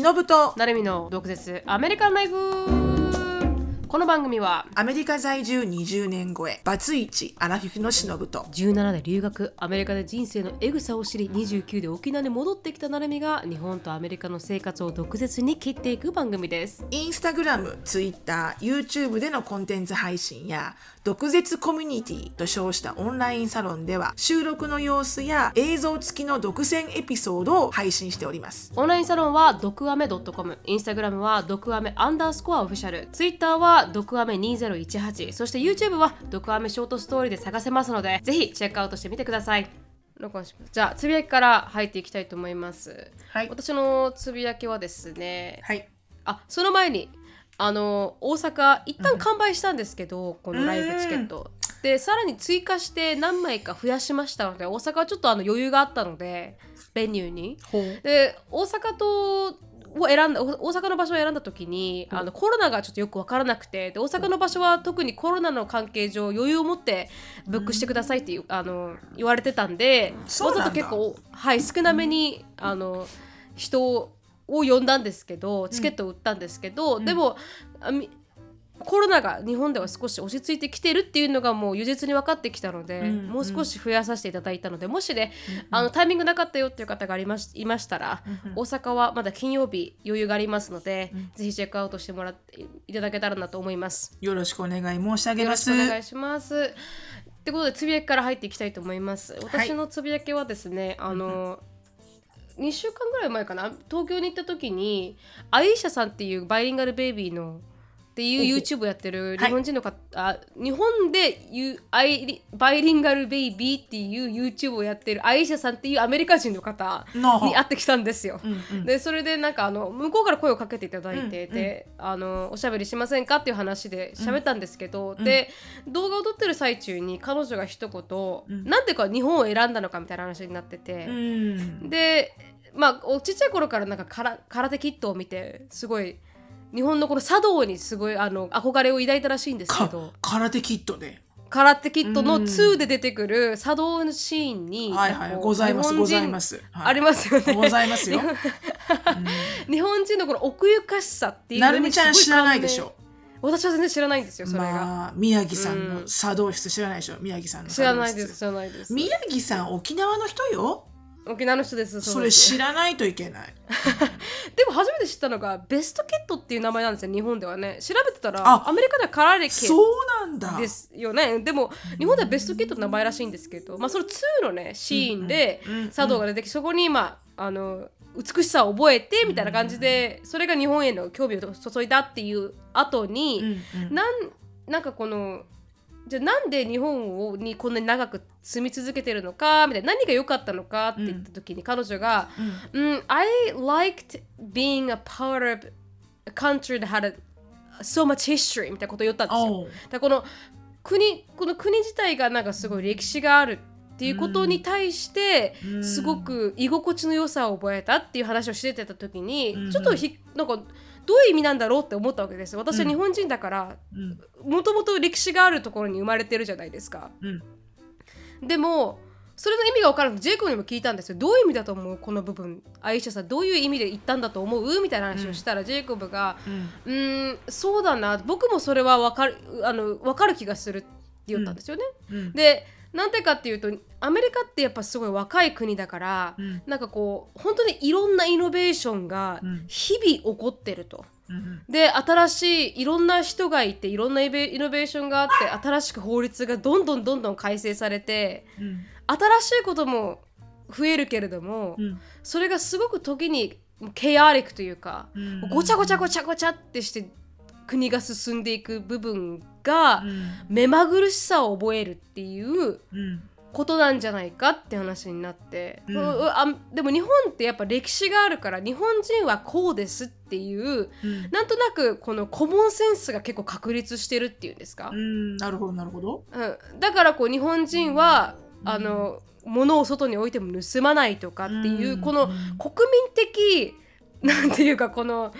忍と。成海の毒舌。アメリカンライフ。この番組はアメリカ在住20年超えバツイチアラフィフのしのぶと17で留学アメリカで人生のエグさを知り29で沖縄に戻ってきたなるみが日本とアメリカの生活を毒舌に切っていく番組です。インスタグラム、ツイッター、YouTube でのコンテンツ配信や毒舌コミュニティと称したオンラインサロンでは収録の様子や映像付きの独占エピソードを配信しております。オンラインサロンは毒アメ .com インスタグラムは毒アメアンダースコアオフィシャルツイッターは毒アメ2018そして YouTube は毒アメショートストーリーで探せますのでぜひチェックアウトしてみてください。録音します。じゃあつぶやきから入っていきたいと思います。はい。私のつぶやきはですねはい。あその前にあの大阪一旦完売したんですけど、このライブチケット。でさらに追加して何枚か増やしましたので大阪はちょっとあの余裕があったのでベニューに。で大阪とを選んだお大阪の場所を選んだ時に、あのコロナがちょっとよく分からなくてで大阪の場所は特にコロナの関係上余裕を持ってブックしてくださいっていう、あの言われてたんでわざと結構、はい、少なめにあの人を呼んだんですけどチケットを売ったんですけど、でもコロナが日本では少し落ち着いてきてるっていうのがもう如実に分かってきたので、うんもう少し増やさせていただいたのでもしね、あのタイミングなかったよっていう方がありましいましたら、大阪はまだ金曜日余裕がありますので、ぜひチェックアウトしてもらっていただけたらなと思います。よろしくお願い申し上げよろしますくお願いします。ってことでつぶやきから入っていきたいと思います。私のつぶやきはですね、あの2週間ぐらい前かな？東京に行った時にアイーシャさんっていうバイリンガルベイビーのっていう YouTube をやってる日本人の方、あ日本で言うアイリバイリンガルベイビーっていう YouTube をやってるアイーシャさんっていうアメリカ人の方のに会ってきたんですよ。うんうん。でそれでなんかあの向こうから声をかけていただいて、であのおしゃべりしませんかっていう話で喋ったんですけど、で動画を撮ってる最中に彼女が一言、なんでか日本を選んだのかみたいな話になってて、うん。でまあおちっちゃい頃からなんかから空手キットを見てすごい日本のこの茶道にすごいあの憧れを抱いたらしいんですけかど空手キットで空手キットのうん。2で出てくる茶道のシーンに、はいはいございますございます。はい。ありますよね。ございますよ。日本人のこの奥ゆかしさっていうなるみちゃん知らないでしょ？ょ私は全然知らないんですよそれが、まあ宮城さんの茶道室知らないでしょ？宮城さんの知茶道室。らないです知らないです。宮城さん沖縄の人よ沖縄の人です。それ知らないといけない。でも初めて知ったのがベストキットっていう名前なんですよ日本ではね。調べてたらあアメリカではカラレケそうなんだ。ですよね。でも日本ではベストキットって名前らしいんですけど、まあ、その2のねシーンで茶道が出てきそこにまああの美しさを覚えてみたいな感じでそれが日本への興味を注いだっていう後に、うんうん。なんなんかこのじゃあなんで日本をにこんなに長く住み続けてるのかみたいな何が良かったのかって言った時に彼女が「うん。I liked being a part of a country that had a, so much history」みたいなことを言ったんですよ。おう。だこの国この国自体がなんかすごい歴史があるっていうことに対してうん。すごく居心地の良さを覚えたっていう話をしてた時にちょっとひなんかどういう意味なんだろうって思ったわけです私は日本人だからうん。もともと歴史があるところに生まれてるじゃないですか。うん。でもそれの意味が分からなくてジェイコブにも聞いたんですよ。どういう意味だと思うこの部分。アイシャさんどういう意味で言ったんだと思う？みたいな話をしたら、ジェイコブがうん。んそうだな。僕もそれは分かるあの分かる気がするって言ったんですよね。うん。でなんでかっていうとアメリカってやっぱすごい若い国だから、うん。なんかこう本当にいろんなイノベーションがうん。日々起こってると。うんで新しいいろんな人がいていろんなイベイノベーションがあって 新しく法律がどんどんどんどん改正されてうん。新しいことも増えるけれども、うん。それがすごく時にケアリックというか、うん。ごちゃごちゃごちゃごちゃってして国が進んでいく部分がうん目まぐるしさを覚えるっていううんことなんじゃないかって話になって、うん。あでも日本ってやっぱ歴史があるから日本人はこうですっていううん。なんとなくこのコモンセンスが結構確立してるっていうんですか、うん。なるほどなるほど。うん、だからこう日本人は、あの物を外に置いても盗まないとかっていう、うん。この国民的なんていうかこの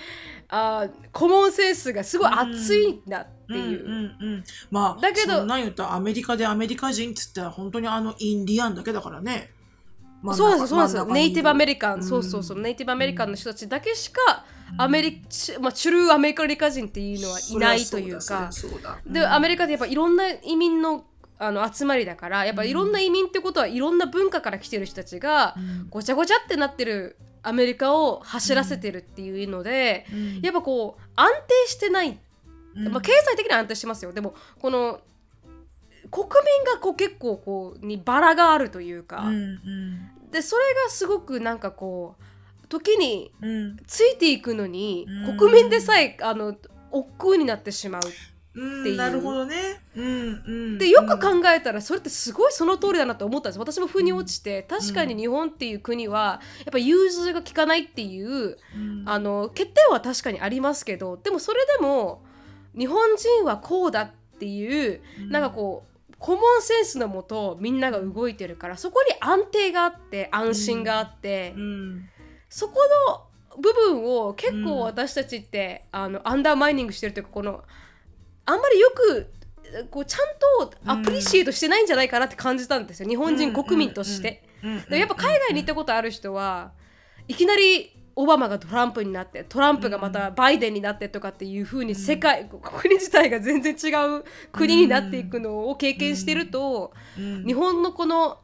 あコモンセンスがすごい熱いんだっていう。うんうんうん、まあだけどそんなん言ったらアメリカでアメリカ人っつったら本当にあのインディアンだけだからね。そうですそうですネイティブアメリカン、うん。そうそうそう。ネイティブアメリカンの人たちだけしかアメリカ、まあ、チュルーアメリカ人っていうのはいないというか。で、アメリカってやっぱいろんな移民のあの集まりだからやっぱいろんな移民ってことはいろんな文化から来てる人たちがうん。ごちゃごちゃってなってるアメリカを走らせてるっていうので、うん。やっぱこう安定してない、うん。まあ、経済的には安定してますよ。でもこの国民がこう結構こうにバラがあるというか、うんうん。でそれがすごくなんかこう時にうん。ついていくのに、うん。国民でさえあの億劫になってしまう。うんっていう。なるほどね。うんうん、でよく考えたらそれってすごいその通りだなと思ったんです。私も腑に落ちて確かに日本っていう国はやっぱ融通が利かないっていううん。あの欠点は確かにありますけどでもそれでも日本人はこうだっていううん。なんかこうコモンセンスのもとみんなが動いてるからそこに安定があって安心があって、うん。そこの部分を結構私たちって、あのアンダーマイニングしてるというかこのあんまりよくこうちゃんとアプリシエイトしてないんじゃないかなって感じたんですよ。日本人国民として。やっぱ海外に行ったことある人はいきなりオバマがトランプになってトランプがまたバイデンになってとかっていう風に世界、国自体が全然違う国になっていくのを経験してると、うん日本のこの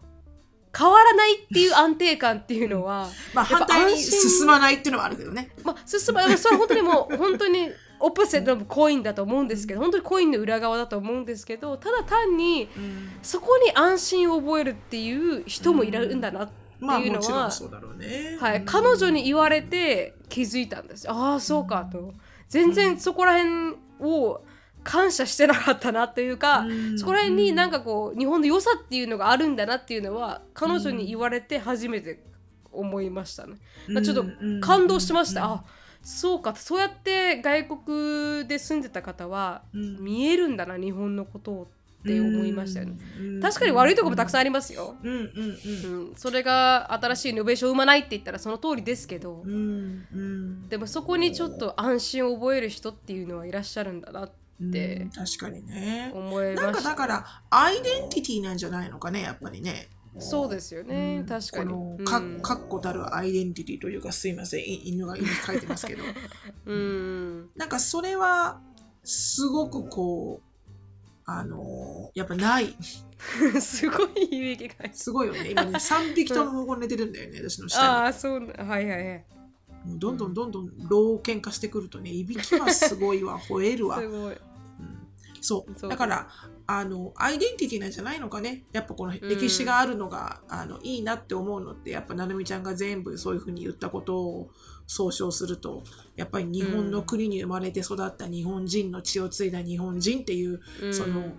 変わらないっていう安定感っていうのは、まあ反対に進まないっていうのはあるけどね。まあ、進まそれは本当にもう本当にオポセットのコインだと思うんですけど本当にコインの裏側だと思うんですけどただ単にそこに安心を覚えるっていう人もいるんだなってまあいうのはうだろうね。はい、彼女に言われて気づいたんですああそうかと。全然そこら辺を感謝してなかったなというか、うん。そこら辺になんかこう日本の良さっていうのがあるんだなっていうのは彼女に言われて初めて思いましたね。まあちょっと感動しました。あそうかそうやって外国で住んでた方はうん見えるんだな日本のことをって思いましたよね。うん確かに悪いところもたくさんありますよ。うんうんうんうん、それが新しいイノベーションを生まないって言ったらその通りですけど、うんうんでもそこにちょっと安心を覚える人っていうのはいらっしゃるんだなってうん確かにね。思いなんか。だからアイデンティティなんじゃないのかねやっぱりね。そうですよね、うん。確かに。このかうん。確固たるアイデンティティというかすいません。い犬が犬書いてますけど。うん。なんかそれはすごくこうあのやっぱない。すごい響きが。すごいよね。今ね3匹ともここ寝てるんだよね。私の下に。ああ、そうな、はいはいはい。もうどんどん。どんどん老犬化してくるとねいびきはすごいわ。吠えるわ。すごい。そう。だからあのアイデンティティなんじゃないのかね。やっぱこの歴史があるのが、あのいいなって思うのってやっぱなるみちゃんが全部そういうふうに言ったことを総称するとやっぱり日本の国に生まれて育った日本人の血を継いだ日本人っていう、うん。その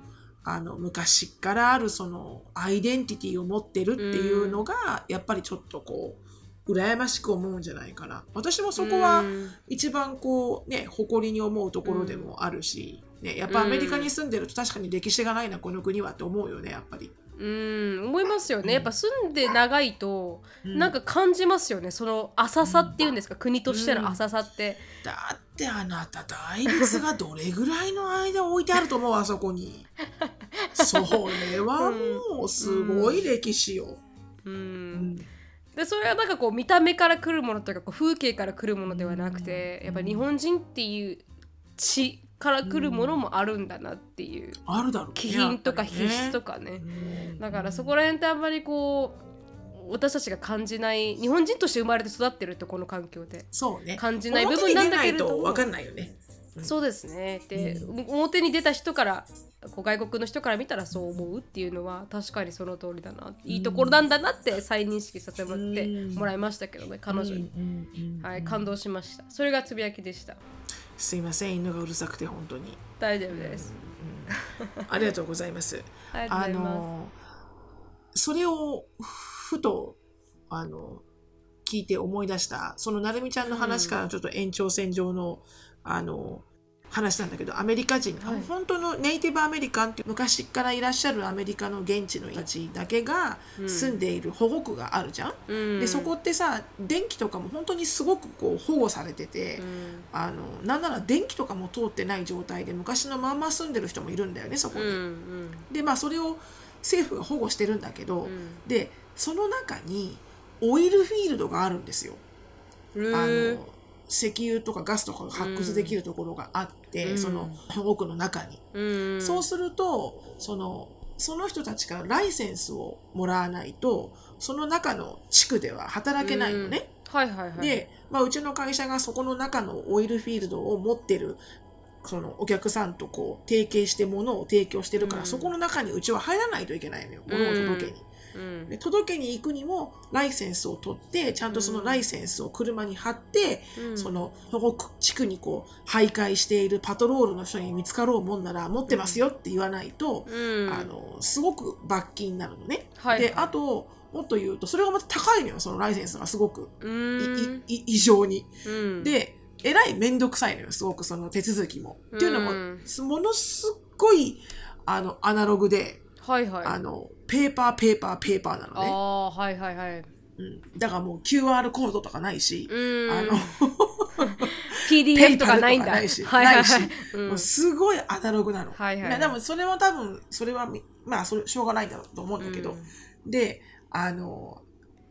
あの昔からあるそのアイデンティティを持ってるっていうのが、やっぱりちょっとこう羨ましく思うんじゃないかな私もそこは、うん一番こうね誇りに思うところでもあるし、ね、やっぱアメリカに住んでると確かに歴史がないなこの国はって思うよねやっぱり。うん、思いますよね。やっぱ住んで長いと、うんなんか感じますよね。その浅さっていうんですか、国としての浅さって。だってあなた大仏がどれぐらいの間置いてあると思うあそこに。それはもうすごい歴史よ。うんうんでそれはなんかこう見た目から来るものというかこう風景から来るものではなくて、やっぱ日本人っていう血から来るものもあるんだなっていう、あるだろう。ね気品とかやっぱりね。必須とかね。うんだからそこら辺ってあんまりこう私たちが感じない日本人として生まれて育ってるとこの環境で。そうね。感じない部分なんだけれど分かんないよね。そうですね。で、表に出た人からこう外国の人から見たらそう思うっていうのは確かにその通りだな。いいところなんだなって再認識させてうん。もらいましたけどね彼女に、うんうんうんはい、感動しました。それがつぶやきでした。すいません犬がうるさくて本当に。大丈夫です、ありがとうございます。あのそれをふとあの聞いて思い出したそのなるみちゃんの話からちょっと延長線上の,、あの話なんだけどアメリカ人、はい。本当のネイティブアメリカンって昔からいらっしゃるアメリカの現地の人たちだけがうん。住んでいる保護区があるじゃん。す、うん。でそこってさ電気とかも本当にすごくこう保護されてて、うん。あのなんなら電気とかも通ってない状態で昔のまんま住んでる人もいるんだよねそこに。うんうん。でまあそれを政府が保護してるんだけど、うん。でその中にオイルフィールドがあるんですよ。へあーの石油とかガスとかが発掘できるところがあって、うんその奥の中に。うんそうするとそのその人たちからライセンスをもらわないとその中の地区では働けないのね。はいはいはいで、まあ、うちの会社がそこの中のオイルフィールドを持ってるそのお客さんとこう提携して物を提供してるから、うんそこの中にうちは入らないといけないのよ物を届けに。うん。で届けに行くにもライセンスを取ってちゃんとそのライセンスを車に貼って、うん。そのその地区にこう徘徊しているパトロールの人に見つかろうもんなら持ってますよって言わないと、うん。あのすごく罰金になるのね。はいであともっと言うとそれがまた高いのよそのライセンスがすごく。ういん。いい異常に。うん。でえらい面倒くさいのよすごくその手続きも。っていうのも、うん。ものすっごいあのアナログで、はいはい。あのペーパーペーパーペーパーなのね。ああはいはいはい。うん、だからもう QR コードとかないし、うん。あの PDF とかないんだ。ないし。はいはいはい。ないし。うん。もうすごいアナログなの。はいはいでもそれも多分それはみまあそれしょうがないんだろうと思うんだけど、であの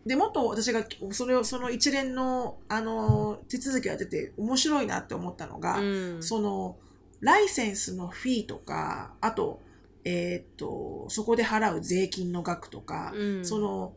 でもっと私がそれをその一連のあの手続きをやってて面白いなって思ったのが、うん。そのライセンスのフィーとかあと,、えーっとそこで払う税金の額とか、うん。その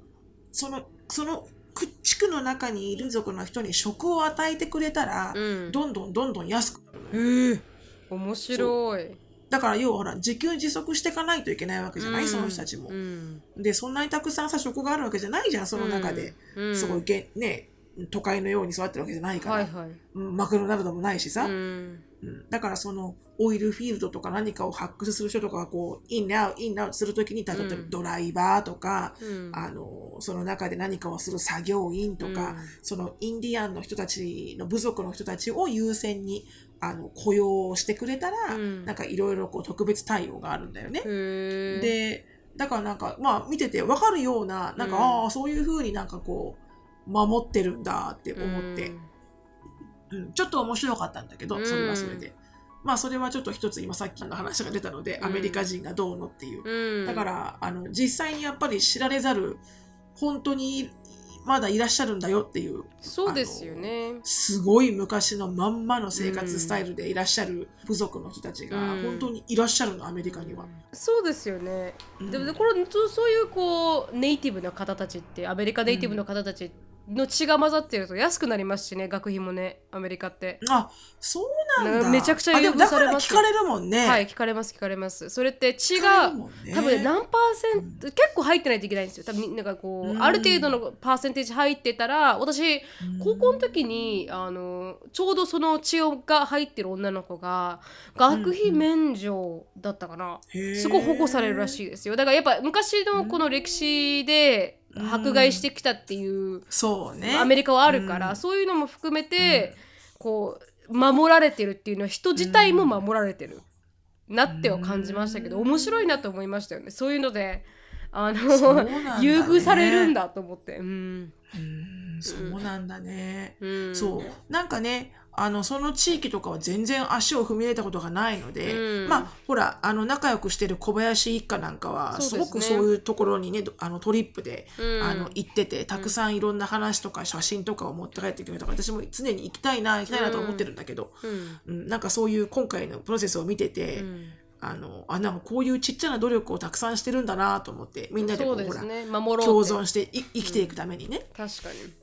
そのそのく地区の中にいる族の人に職を与えてくれたら、うん。どんどんどんどん安く。なるえ面白い。だから要はほら自給自足していかないといけないわけじゃない、うん。その人たちも。う。ん。でそんなにたくさんさ職があるわけじゃないじゃんその中で、うん。すごいげね都会のように育ってるわけじゃないから、はいはい。うんマクドナルドもないしさ、うんうん。だからそのオイルフィールドとか何かを発掘する人とかがこうインアウトインアウトするときに例えばうん。ドライバーとか、うん。あのその中で何かをする作業員とか、うん。そのインディアンの人たちの部族の人たちを優先にあの雇用してくれたら、うん。なんかいろいろこう特別対応があるんだよね。でだからなんかまあ見てて分かるようななんか、うん。ああそういうふうになんかこう守ってるんだって思って、うん。ちょっと面白かったんだけど、うん。それはそれで。まあそれはちょっと一つ今さっきの話が出たので、うん。アメリカ人がどうのっていう。うん。だからあの実際にやっぱり知られざる本当にまだいらっしゃるんだよっていうそうですよね。すごい昔のまんまの生活スタイルでいらっしゃる部族の人たちがうん。本当にいらっしゃるのアメリカには。そうですよね、うん。でもこれそうそういうこうネイティブの方たちってアメリカネイティブの方たちの血が混ざってると安くなりますしね学費もねアメリカって。あそうなんだ。めちゃくちゃ優遇されますら聞かれるもんね。はい聞かれます聞かれます。それって血が多分ね何パーセント、結構入ってないといけないんですよ。多分なんかこう、うん。ある程度のパーセンテージ入ってたら私うん。高校の時にあのちょうどその血が入ってる女の子が学費免除だったかな、すごい保護されるらしいですよ。だからやっぱ昔のこの歴史で迫害してきたっていうそうね。アメリカはあるから、うん。そういうのも含めて、こう守られてるっていうのは人自体も守られてる、なっては感じましたけど、うん。面白いなと思いましたよね。そういうのであの、ね。優遇されるんだと思って。うん、うん。そうなんだね。うん、そう。なんかねあのその地域とかは全然足を踏み入れたことがないので、うん。まあほらあの仲良くしてる小林一家なんかはすごくそういうところにねどあのトリップで、うん。あの行っててたくさんいろんな話とか写真とかを持って帰ってくるとか私も常に行きたいな行きたいなと思ってるんだけど、うん。うん。なんかそういう今回のプロセスを見てて、うん。あのあなんかこういうちっちゃな努力をたくさんしてるんだなと思ってみんなでこそううでほら共存してい生きていくためにね。確かに、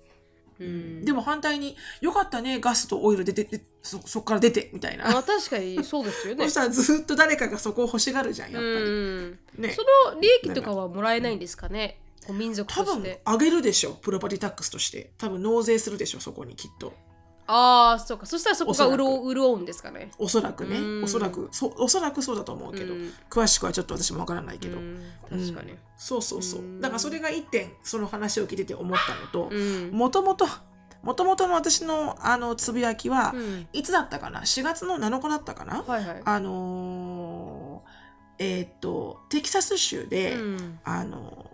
うん、でも反対に「よかったねガスとオイルで出てそそっから出て」みたいな、あ確かにそうですよね。そしたらずっと誰かがそこを欲しがるじゃんやっぱり、うん。ね。その利益とかはもらえないんですかね民族多分として。上げるでしょプロパティタックスとして。多分納税するでしょそこにきっとああそうか。そしたらそこが潤う潤うんですかね。おそらくね。うん。おそらく。そおそらくそうだと思うけど、うん。詳しくはちょっと私もわからないけど、うん。確かに。うん。そうそうそう。うん。だからそれが一点その話を聞いてて思ったのとうん。もともともともとの私のあのつぶやきは、うん。いつだったかな？4月の7日だったかな、はいはい。あのーえーっとテキサス州で、うん。あの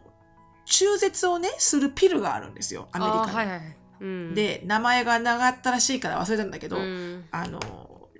中絶をねするピルがあるんですよ。アメリカに。で名前が長ったらしいから忘れたんだけど、うん。あの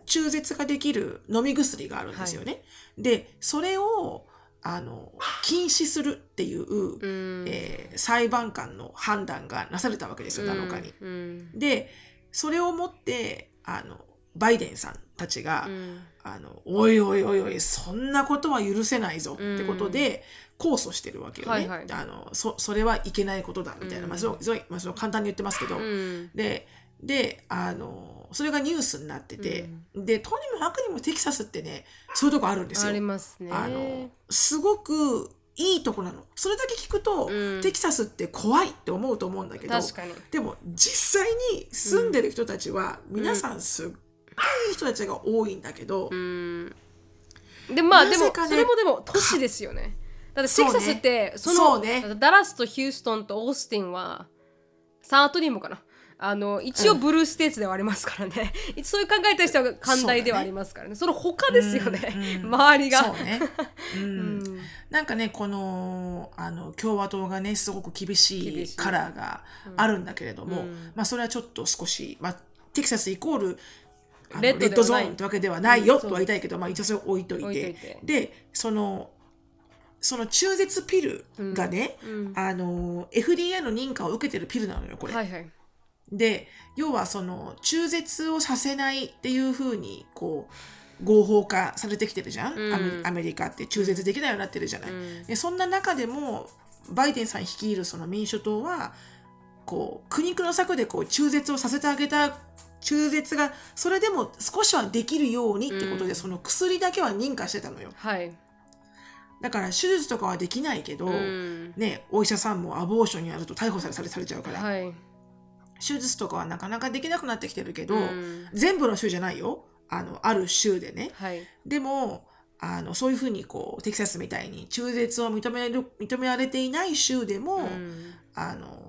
中絶ができる飲み薬があるんですよね。でそれをあの禁止するっていう、うん。えー裁判官の判断がなされたわけですよ、7日に。うん。でそれをもってあのバイデンさんたちが、うん。あのおいおいおいおいそんなことは許せないぞってことで、控訴してるわけよね、はいはい。あのそそれはいけないことだみたいな、まあ、そうそうまあ、そう簡単に言ってますけど、うん。でであのそれがニュースになってて、でとにもかくにもテキサスってねそういうとこあるんですよ。あり。ますね。あのすごくいいとこなの。それだけ聞くと、うん。テキサスって怖いって思うと思うんだけど。でも実際に住んでる人たちは、皆さんすっごいいい人たちが多いんだけど、うん。でまあでもそれもでも都市ですよね。だってテキサスってそのそうね。ダラスとヒューストンとオースティンはサンアトリーもかな。あの一応ブルーステーツではありますからね、そういう考えとしては寛大ではありますからね。その他ですよね、周りが。そうね、うん。うん。なんかねこのあの共和党がねすごく厳しいカラーがあるんだけれども、うん。まあそれはちょっと少し、まあ、テキサスイコールレッドゾーンってわけではないようんとは言いたいけど、まあ一応それを置いといて。でそのその中絶ピルがね、うんあの FDA の認可を受けてるピルなのよこれ。はいはい。で要はその中絶をさせないっていうふうにこう合法化されてきてるじゃん、うん。アメアメリカって中絶できないようになってるじゃない、うん。でそんな中でもバイデンさん率いるその民主党はこう苦肉の策でこう中絶をさせてあげた中絶がそれでも少しはできるようにってことで、うんその薬だけは認可してたのよ。はい、だから手術とかはできないけど、うん。ね、お医者さんもアボーションにやると逮捕されされされちゃうから、はい。手術とかはなかなかできなくなってきてるけど、うん。全部の州じゃないよ。あのある州でね。はい。でもあのそういうふうにこうテキサスみたいに中絶を認める認められていない州でも、うん。あの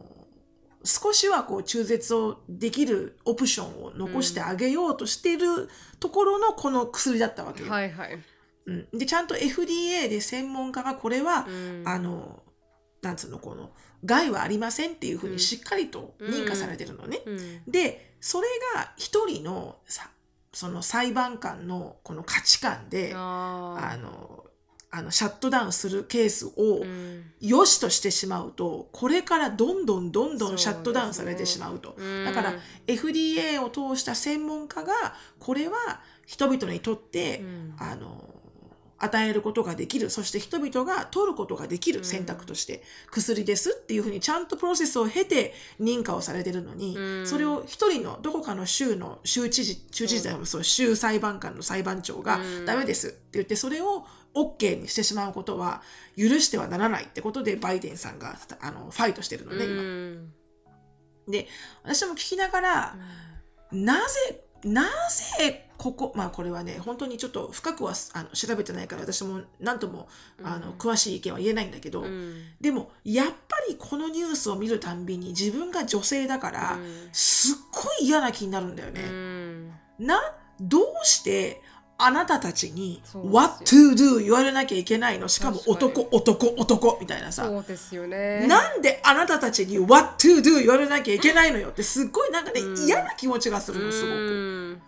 少しはこう中絶をできるオプションを残してあげようとしているところのこの薬だったわけよ。はいはい。うん、でちゃんと FDA で専門家がこれは、うんあのなんつうのこの害はありませんっていうふうにしっかりと認可されてるのね。うん。でそれが一人のさその裁判官のこの価値観でああのあのシャットダウンするケースを良しとしてしまうとこれからどんどんどんどんシャットダウンされてしまうと。うん。だから FDA を通した専門家がこれは人々にとって、うん。あの与えることができる。そして人々が取ることができるん。選択として薬ですっていうふうにちゃんとプロセスを経て認可をされてるのに、うん。それを一人のどこかの州の州知事州知事でもそう州裁判官の裁判長がうん。ダメですって言ってそれを OK にしてしまうことは許してはならないってことでバイデンさんがあのファイトしてるのね、今。うん。で私も聞きながら、なぜなぜここまあこれはね本当にちょっと深くはあの調べてないから私も何ともあの、詳しい意見は言えないんだけど、うん。でもやっぱりこのニュースを見るたんびに自分が女性だから、うん。すっごい嫌な気になるんだよね。うん。などうしてあなたたちに What to do 言われなきゃいけないの？しかも男男男みたいなさ。そうですよね。なんであなたたちに What to do 言われなきゃいけないのよってすっごいなんかね、うん。嫌な気持ちがするのすごく。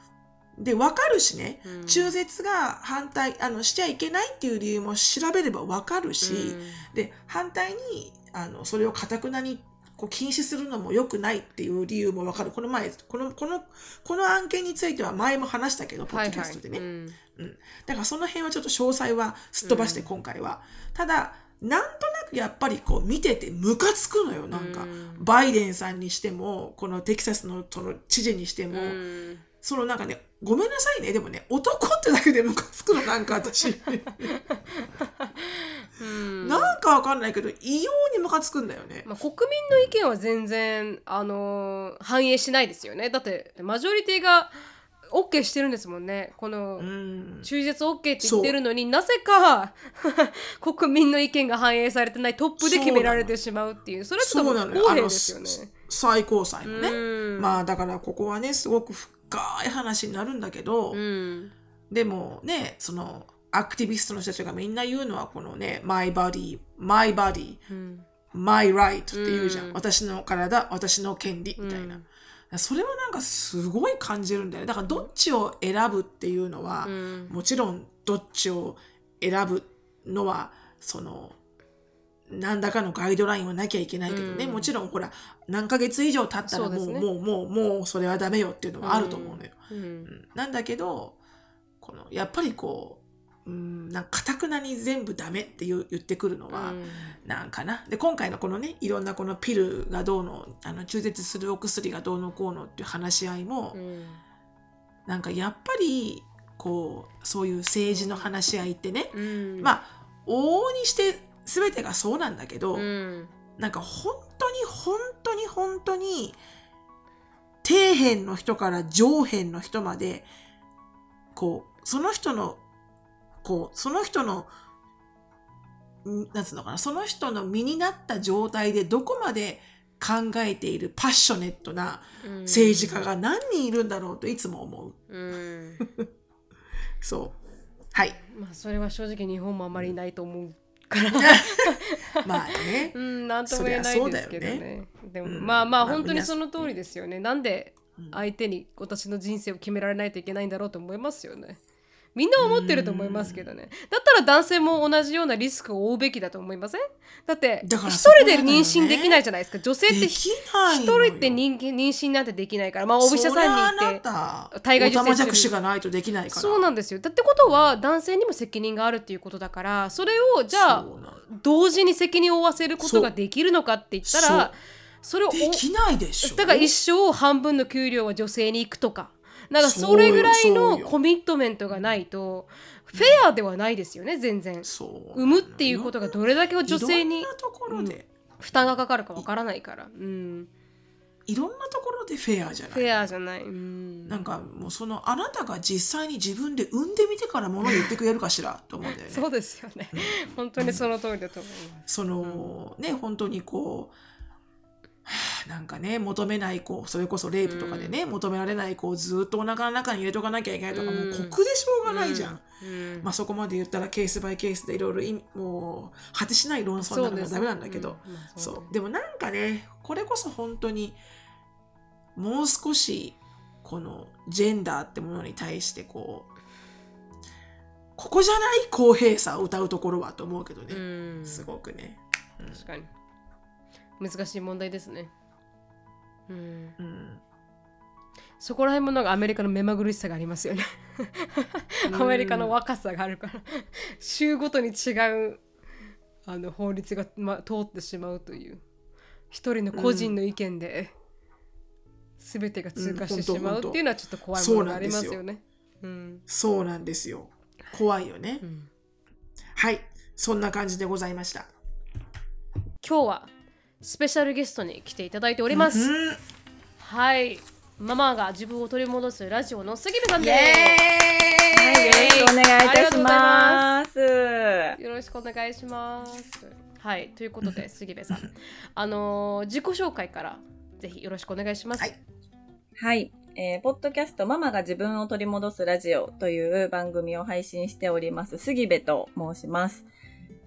うんで分かるしね、うん。中絶が反対あのしちゃいけないっていう理由も調べれば分かるし、で反対にあのそれをかたくなにこう禁止するのも良くないっていう理由も分かる。この前このこのこの案件については前も話したけどポッドキャストでね、うん。うん、だからその辺はちょっと詳細はすっ飛ばして今回は、ただなんとなくやっぱりこう見ててムカつくのよ。なんか、うん。バイデンさんにしてもこのテキサスのその知事にしても、うんそのなんかねごめんなさいね。でもね男ってだけでムカつくのなんか私。うん。なんかわかんないけど異様にムカつくんだよね、まあ、国民の意見は全然、あのー反映しないですよね。だってマジョリティが OK してるんですもんね。このうん。中絶 OK って言ってるのになぜか 国民の意見が反映されてないトップで決められてしまうっていう。それはちょっとそう不公平ですよね。最高裁のね、うん。まあだからここはねすごく深い話になるんだけど、うん。でもねそのアクティビストの人たちがみんな言うのはこのね my body my body うん。my right って言うじゃん、うん。私の体私の権利みたいな、うん。それはなんかすごい感じるんだよね。だからどっちを選ぶっていうのは、うん。もちろんどっちを選ぶのはその何らかのガイドラインはなきゃいけないけどね、うん。もちろんほら何ヶ月以上経ったらもうね。もうもうもうそれはダメよっていうのはあると思うのよ。うん。うん。なんだけどこのやっぱりこううんなんかたくなに全部ダメって言ってくるのは、なんかな。で今回のこのねいろんなこのピルがどうのあの中絶するお薬がどうのこうのっていう話し合いも、うん。なんかやっぱりこうそういう政治の話し合いってね、うん。まあ往々にして全てがそうなんだけど、うんなんか本当に本当に本当に底辺の人から上辺の人までこうその人のこうその人のんなんつうのかなその人の身になった状態でどこまで考えているパッショネットなうん政治家が何人いるんだろうといつも思う。うん そう。はい。まあそれは正直日本もあまりないと思うから。まあね。う。んなんとも言えないですけどね。そりゃそうだよでも、うん。まあまあまあ本当にその通りですよね。なんでうん。相手に私の人生を決められないといけないんだろうと思いますよねみんな思ってると思いますけどね。だったら男性も同じようなリスクを負うべきだと思いません？だって一人で妊娠できないじゃないですか。女性ってで一人で妊妊娠なんてできないからまあお医者さんに行って体外受精する。オタマジャクシがないとできないから。そうなんですよ。だってことは男性にも責任があるっていうことだからそれをじゃあ同時に責任を負わせることができるのかって言ったらそれをおできないでしょ。だから一生半分の給料は女性に行くとかなんかそれぐらいのコミットメントがないとフェアではないですよね全然。そう産むっていうことがどれだけ女性に負担がかかるかわからないから。うん。いろんなところでフェアじゃない。フェアじゃない。うん。なんかもうそのあなたが実際に自分で産んでみてからもの言ってくれるかしらと思うんだよね。そうですよね。本当にその通りだと思います。その、ね本当にこうはあ なんかね求めない子それこそレイプとかでね、求められない子をずっとお腹の中に入れとかなきゃいけないとか、うん。もう酷でしょうがないじゃん、うん。まあ、そこまで言ったらケースバイケースでいろいろいもう果てしない論争になるのはダメなんだけど。そう,、ね。でもなんかねこれこそ本当にもう少しこのジェンダーってものに対してこうここじゃない公平さを歌うところはと思うけどね、うん。すごくね。確かに難しい問題ですねうんうんそこら辺もなんかアメリカの目まぐるしさがありますよねアメリカの若さがあるから州ごとに違うあの法律が、ま、通ってしまうという一人の個人の意見で、全てが通過してしまうっていうのはちょっと怖いものがありますよね。うんそうなんですよ。怖いよね。うんはい。そんな感じでございました。今日はスペシャルゲストに来ていただいております。うんはい。ママが自分を取り戻すラジオの杉部さんでイエはい、よろしくお願いいたします。す。よろしくお願いします。はい。ということで、杉部さん、あのー自己紹介からぜひよろしくお願いします。はいはい、えーポッドキャストママが自分を取り戻すラジオという番組を配信しております杉部と申します。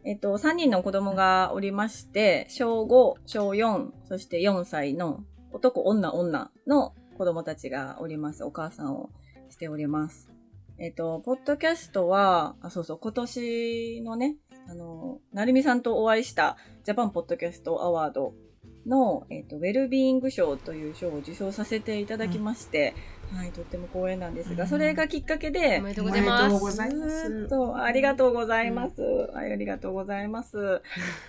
えっと、3人の子供がおりまして、小5、小4、そして4歳の男、女、女の子供たちがおります。お母さんをしております。えっと、ポッドキャストは、あ、そうそう、今年のね、あの、なるみさんとお会いしたジャパンポッドキャストアワードの、えっとウェルビーイング賞という賞を受賞させていただきまして、はい、とっても光栄なんですが、うんそれがきっかけでお、めでとうおございます。とありがとうございます、はい。ありがとうございます。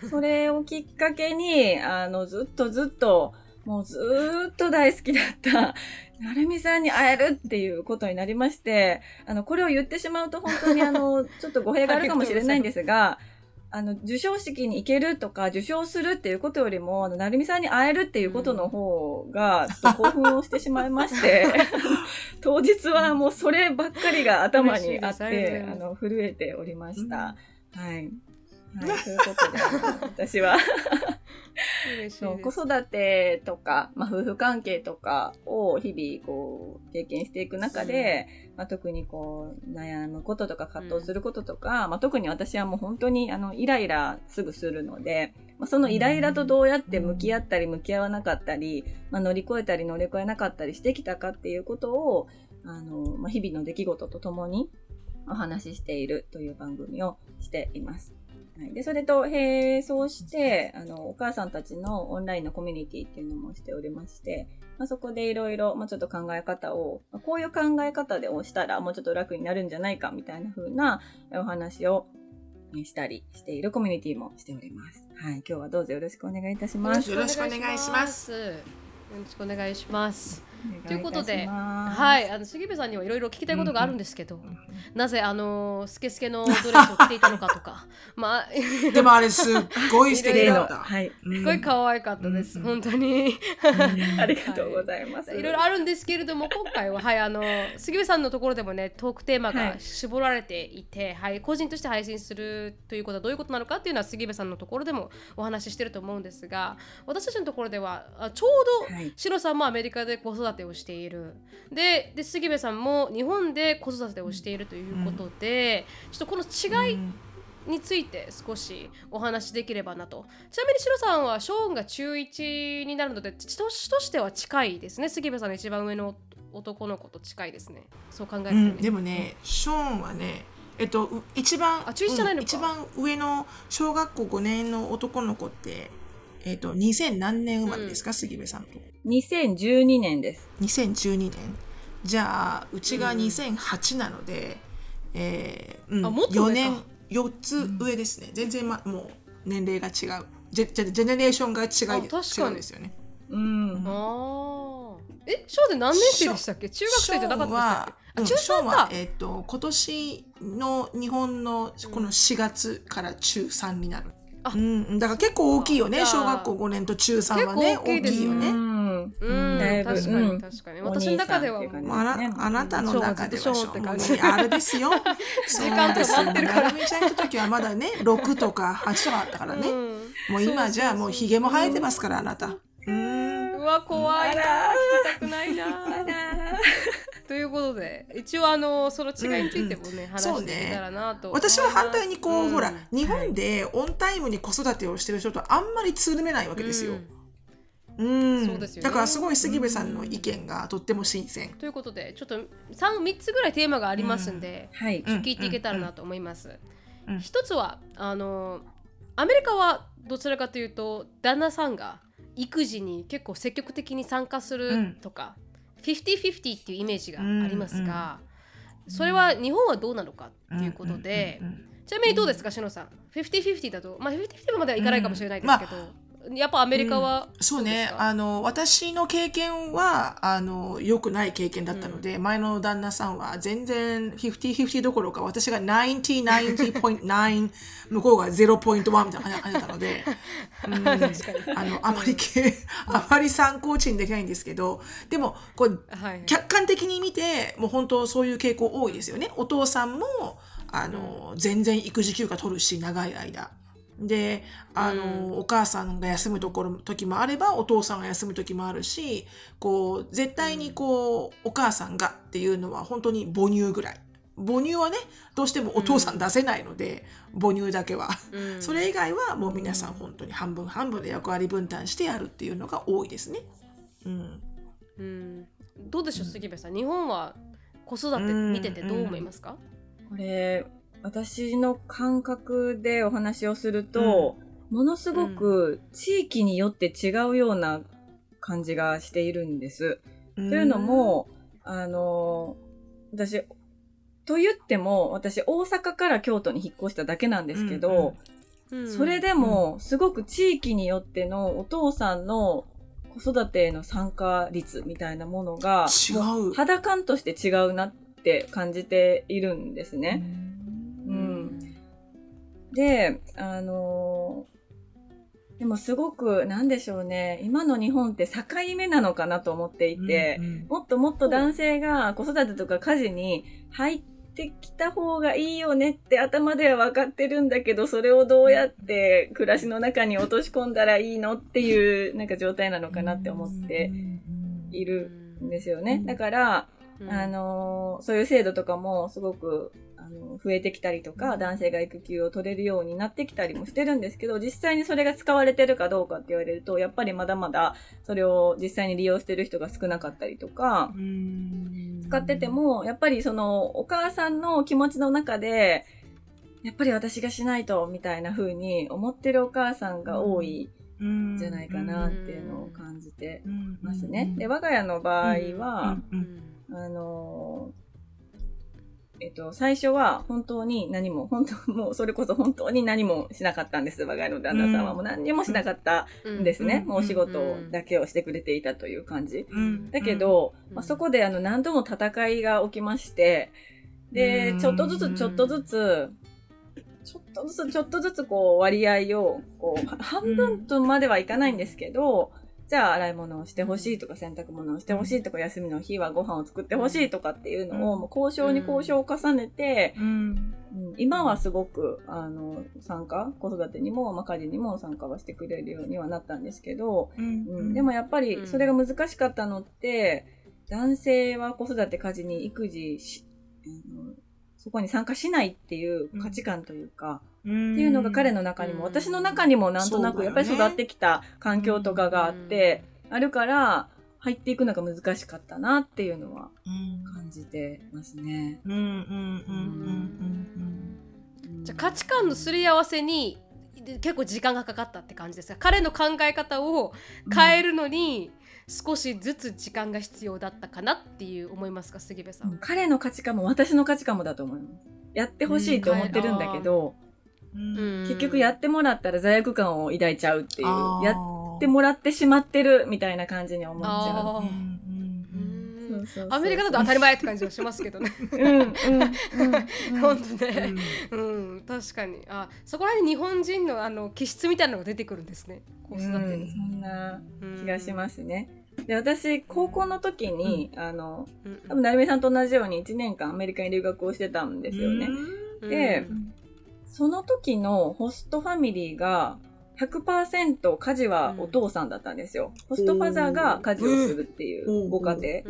それをきっかけに、あの、ずっとずっと、もうずーっと大好きだった、なるみさんに会えるっていうことになりまして、あの、これを言ってしまうと本当にあの、ちょっと語弊があるかもしれないんですが、あの、授賞式に行けるとか、受賞するっていうことよりも、あの、なるみさんに会えるっていうことの方が、ちょっと興奮をしてしまいまして、当日はもうそればっかりが頭にあって、あの、震えておりました。はい。はい、ということで、私は、そう子育てとか、まあ、夫婦関係とかを日々こう経験していく中で、まあ、特にこう悩むこととか葛藤することとか、まあ、特に私はもう本当にあのイライラすぐするので、まあ、そのイライラとどうやって向き合ったり向き合わなかったり、まあ、乗り越えたり乗り越えなかったりしてきたかっていうことをあの、まあ、日々の出来事とともにお話ししているという番組をしています。はい、でそれと並走してあのお母さんたちのオンラインのコミュニティっていうのもしておりまして、まあ、そこでいろいろ、まあ、ちょっと考え方を、まあこういう考え方で押したらもうちょっと楽になるんじゃないかみたいな風なお話をえーしたりしているコミュニティもしております。はい、今日はどうぞよろしくお願いいたします。よろしくお願いしますよろしくお願いします。おということで、はい、あの杉部さんにはいろいろ聞きたいことがあるんですけど、なぜあのスケスケのドレスを着ていたのかとか、まあ、でもあれすっごい素敵だった。はい、すすごい可愛かったです、うん本当に。ありがとうございます。い。ろいろあるんですけれども今回は、はい、あの杉部さんのところでもねトークテーマがはい。絞られていて、はい個人として配信するということはどういうことなのかっていうのは杉部さんのところでもお話ししてると思うんですが私たちのところではあちょうどはい。シロさんもアメリカで子育てをしている。でで杉部さんも日本で子育てをしているということで、ちょっとこの違いについて少しお話しできればなと。ちなみにシロさんはショーンが中1になるので年としては近いですね。杉部さんの一番上の男の子と近いですね。そう考えるとね、うん、でもね、ショーンはね、えっと、う一番あ中一じゃないのか。うん一番上の小学校5年の男の子って、えっと、2000何年生まれですか、杉部さんと。2012年です。2012年。じゃあ、うちが2008なので、えーうん、あもっと上か4年、4つ上ですね。全然、ま、もう年齢が違う。ジェジェジェネレーションが違いあ確かに違うんですよね。うん。あーえショーンで何年生でしたっけ？中学生じゃなかったっけ？あ中3ショーンはか、えっと今年の日本のこの4月から中3になる。あ。うん、だから結構大きいよね。小学校5年と中3はね。結構大きいですね。う大きいよね。ん。うん。だいぶ。確かに。うん。確かに、お私の中ではあ、あなあなたの中ではあれですよ。時間と待ってるから。なるみちゃん来た時はまだね6とか8とかあったからね。うん。もう今じゃあもうひげも生えてますからあなた。うん。うわ怖いな。聞きたくないな。ということで一応あのその違いについてもね、話していけたらなと私は反対にこう、ん。ほら日本でオンタイムに子育てをしてる人とあんまりつるめないわけですよ。うん。そうですよね。だからすごい杉部さんの意見がとっても新鮮。ということでちょっと 3, 3つぐらいテーマがありますんで、はい。うん聞いていけたらなと思います。うん。一つはあのアメリカはどちらかというと旦那さんが育児に結構積極的に参加するとか、50-50っていうイメージがありますが、それは日本はどうなのかっていうことで、うんうんうんうんちなみにどうですか、しのさん？50-50だと、まあ、50-50まではいかないかもしれないですけど、やっぱアメリカはそうね。どですか？あの私の経験はあの良くない経験だったので、前の旦那さんは全然50-50どころか私が90-90.9向こうが0.1みたいな感じだったので、うん。あのあまりけあまり参考値にできないんですけどでもこうはい、客観的に見てもう本当そういう傾向多いですよね。お父さんもあの、全然育児休暇取るし長い間であの、お母さんが休むところ時もあればお父さんが休む時もあるしこう絶対にこう、お母さんがっていうのは本当に母乳ぐらい。母乳はねどうしてもお父さん出せないので、母乳だけは、うん。それ以外はもう皆さん本当に半分半分で役割分担してやるっていうのが多いですね。うん。うん、どうでしょう杉部さん。日本は子育て見ててどう思いますか、これ、私の感覚でお話をすると、ものすごく地域によって違うような感じがしているんです。というのも、あの、私、と言っても、私、大阪から京都に引っ越しただけなんですけど、うんそれでも、すごく地域によってのお父さんの子育てへの参加率みたいなものが、違う。も肌感として違うなって感じているんですね。うんで、あのーでもすごく、なんでしょうね、今の日本って境目なのかなと思っていて、もっともっと男性が子育てとか家事に入ってきた方がいいよねって頭では分かってるんだけど、それをどうやって暮らしの中に落とし込んだらいいのっていうなんか状態なのかなって思っているんですよね。だから、うん。あのーそういう制度とかもすごく、あの増えてきたりとか、男性が育休を取れるようになってきたりもしてるんですけど、実際にそれが使われてるかどうかって言われると、やっぱりまだまだそれを実際に利用してる人が少なかったりとか、使ってても、やっぱりそのお母さんの気持ちの中で、やっぱり私がしないとみたいな風に思ってるお母さんが多いん。じゃないかなっていうのを感じてますね。で我が家の場合は、あのえっと、最初は本当に何も、本当、もうそれこそ本当に何もしなかったんです。我が家の旦那さんは。もう何にもしなかったんですね。もうお仕事だけをしてくれていたという感じ。だけど、まあ、そこであの何度も戦いが起きまして、で、ちょっとずつちょっとずつ、ちょっとずつちょっとずつこう割合を、こう、半分とまではいかないんですけど、じゃあ洗い物をしてほしいとか洗濯物をしてほしいとか休みの日はご飯を作ってほしいとかっていうのをもう交渉に交渉を重ねて、うん、今はすごくあの参加子育てにも、まあ、家事にも参加はしてくれるようにはなったんですけど、うん、でもやっぱりそれが難しかったのって、男性は子育て家事に育児し、そこに参加しないっていう価値観というか、っていうのが彼の中にも、私の中にもなんとなくやっぱり育ってきた環境とかがあって、あるから入っていくのが難しかったなっていうのは感じてますね。じゃあ価値観のすり合わせに結構時間がかかったって感じですか？彼の考え方を変えるのに、少しずつ時間が必要だったかなっていう思いますか？杉部さん、彼の価値観も私の価値観もだと思います。やってほしいと思ってるんだけど、うん、結局やってもらったら罪悪感を抱いちゃうっていう。やってもらってしまってるみたいな感じに思っちゃう。アメリカだと当たり前って感じはしますけどね。うんうんうん、本当ね、うん、確かに。あそこら辺日本人のあの気質みたいなのが出てくるんですね。子育てに、そんな気がしますね。で私高校の時に、あの多分成美さんと同じように1年間アメリカに留学をしてたんですよね。で、その時のホストファミリーが100%家事はお父さんだったんですよ。ホストファザーが家事をするっていうご家庭。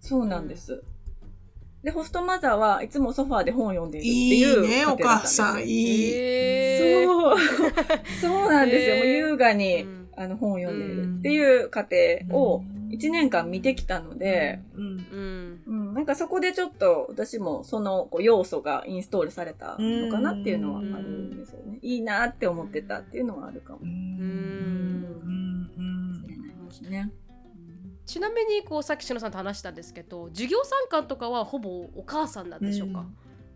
そうなんです。で、ホストマザーはいつもソファーで本を読んでいるっていういいね、お母さん。いい。そう。そうなんですよ。もう優雅に、あの本を読んでいるっていう家庭を1年間見てきたので、うん。うん、なんかそこでちょっと私もそのこう要素がインストールされたのかなっていうのはあるんですよね。いいなって思ってたっていうのはあるかも。うん。ね。ちなみにこうさっき篠さん。と話したん。ですけど授業参観とかはほぼお母さん。なん。でしょうか、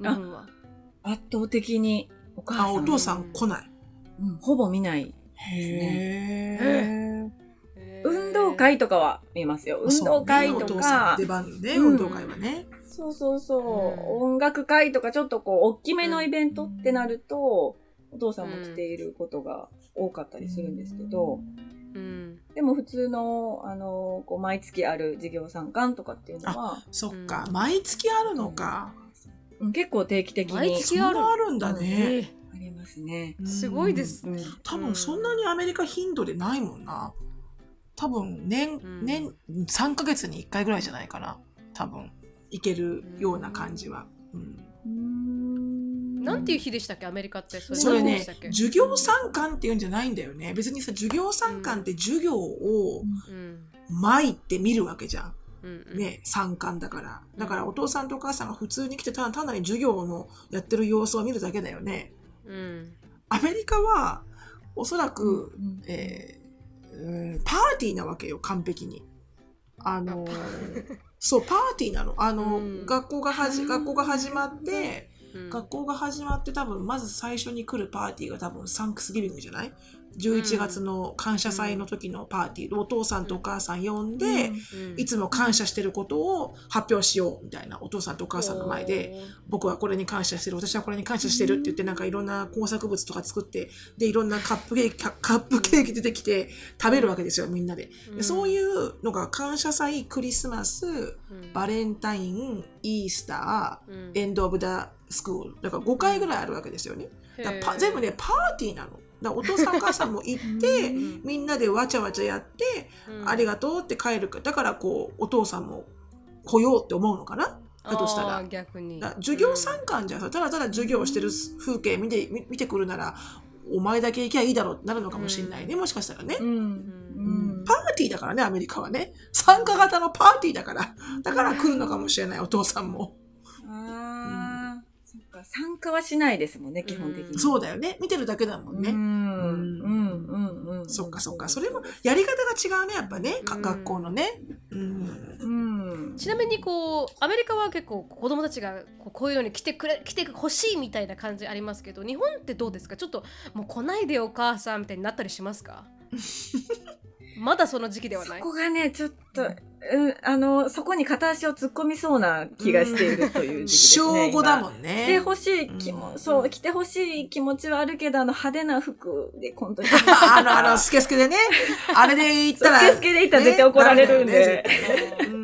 日本は圧倒的にお母さん。お父さん。来ない、うん、ほぼ見ないですね運動会とかは見ますよ運動会とか、出番ね、運動会はねそうそうそう、音楽会とかちょっとこう大きめのイベントってなると、お父さんも来ていることが多かったりするんですけど、うん、でも普通の、あの、こう毎月ある事業参観とかっていうのは。そっか、うん、毎月あるのか。うん、結構定期的に。毎月あるあるんだね。ありますね。すごいですね。多分そんなにアメリカ頻度でないもんな。多分年、年、3ヶ月に1回ぐらいじゃないかな。多分、いけるような感じは。うん。なんていう日でしたっけ？アメリカって。それね授業参観っていうんじゃないんだよね。別にさ授業参観って授業を巻いて見るわけじゃん。ね、参観だから。だからお父さんとお母さんが普通に来てただ単なる授業のやってる様子を見るだけだよね。うん、アメリカはおそらく、うん、えー、パーティーなわけよ、完璧に。あの そう、パーティーなの。あの、うん、学校がはじ、学校が始まって、学校が始まって多分まず最初に来るパーティーが多分サンクスギビングじゃない？11月の感謝祭の時のパーティー、うん、お父さんとお母さん呼んで、うん、いつも感謝してることを発表しようみたいなお父さんとお母さんの前で僕はこれに感謝してる私はこれに感謝してるって言ってなんかいろんな工作物とか作ってでいろんなカップケーキカップケーキ出てきて食べるわけですよみんなで。でそういうのが感謝祭クリスマスバレンタインイースター、エンド・オブ・ダ・スクールだから5回ぐらいあるわけですよね。だ全部ねパーティーなのだお父さんお母さんも行ってみんなでわちゃわちゃやって、ありがとうって帰るかだからこうお父さんも来ようって思うのかな？だとしたら。逆に。授業参観じゃん、ただただ授業をしてる風景見て見てくるならお前だけ行きゃいいだろうってなるのかもしれないね、もしかしたらね、うん。うん、パーティーだからねアメリカはね。参加型のパーティーだから。だから来るのかもしれないお父さんも。あか参加はしないですもんね、基本的に。そうだよね。見てるだけだもんね。うん、うん、うん、うん。そっかそっか。それも、やり方が違うね、やっぱね。学校のね。うん。うん。ちなみにこうアメリカは結構子供たちがこうこういうのに来てくれ来てほしいみたいな感じありますけど日本ってどうですか？ちょっともう来ないでよお母さんみたいになったりしますか？まだその時期ではない？そこがね、ちょっと、うん、あの、そこに片足を突っ込みそうな気がしているという時期ですね。小5だもんんね。来てほしい気も、うんそう、来てほしい気持ちはあるけど、あの派手な服でコント あの、あの、スケスケでね。あれで言ったら。スケスケで行ったら絶対怒られるんで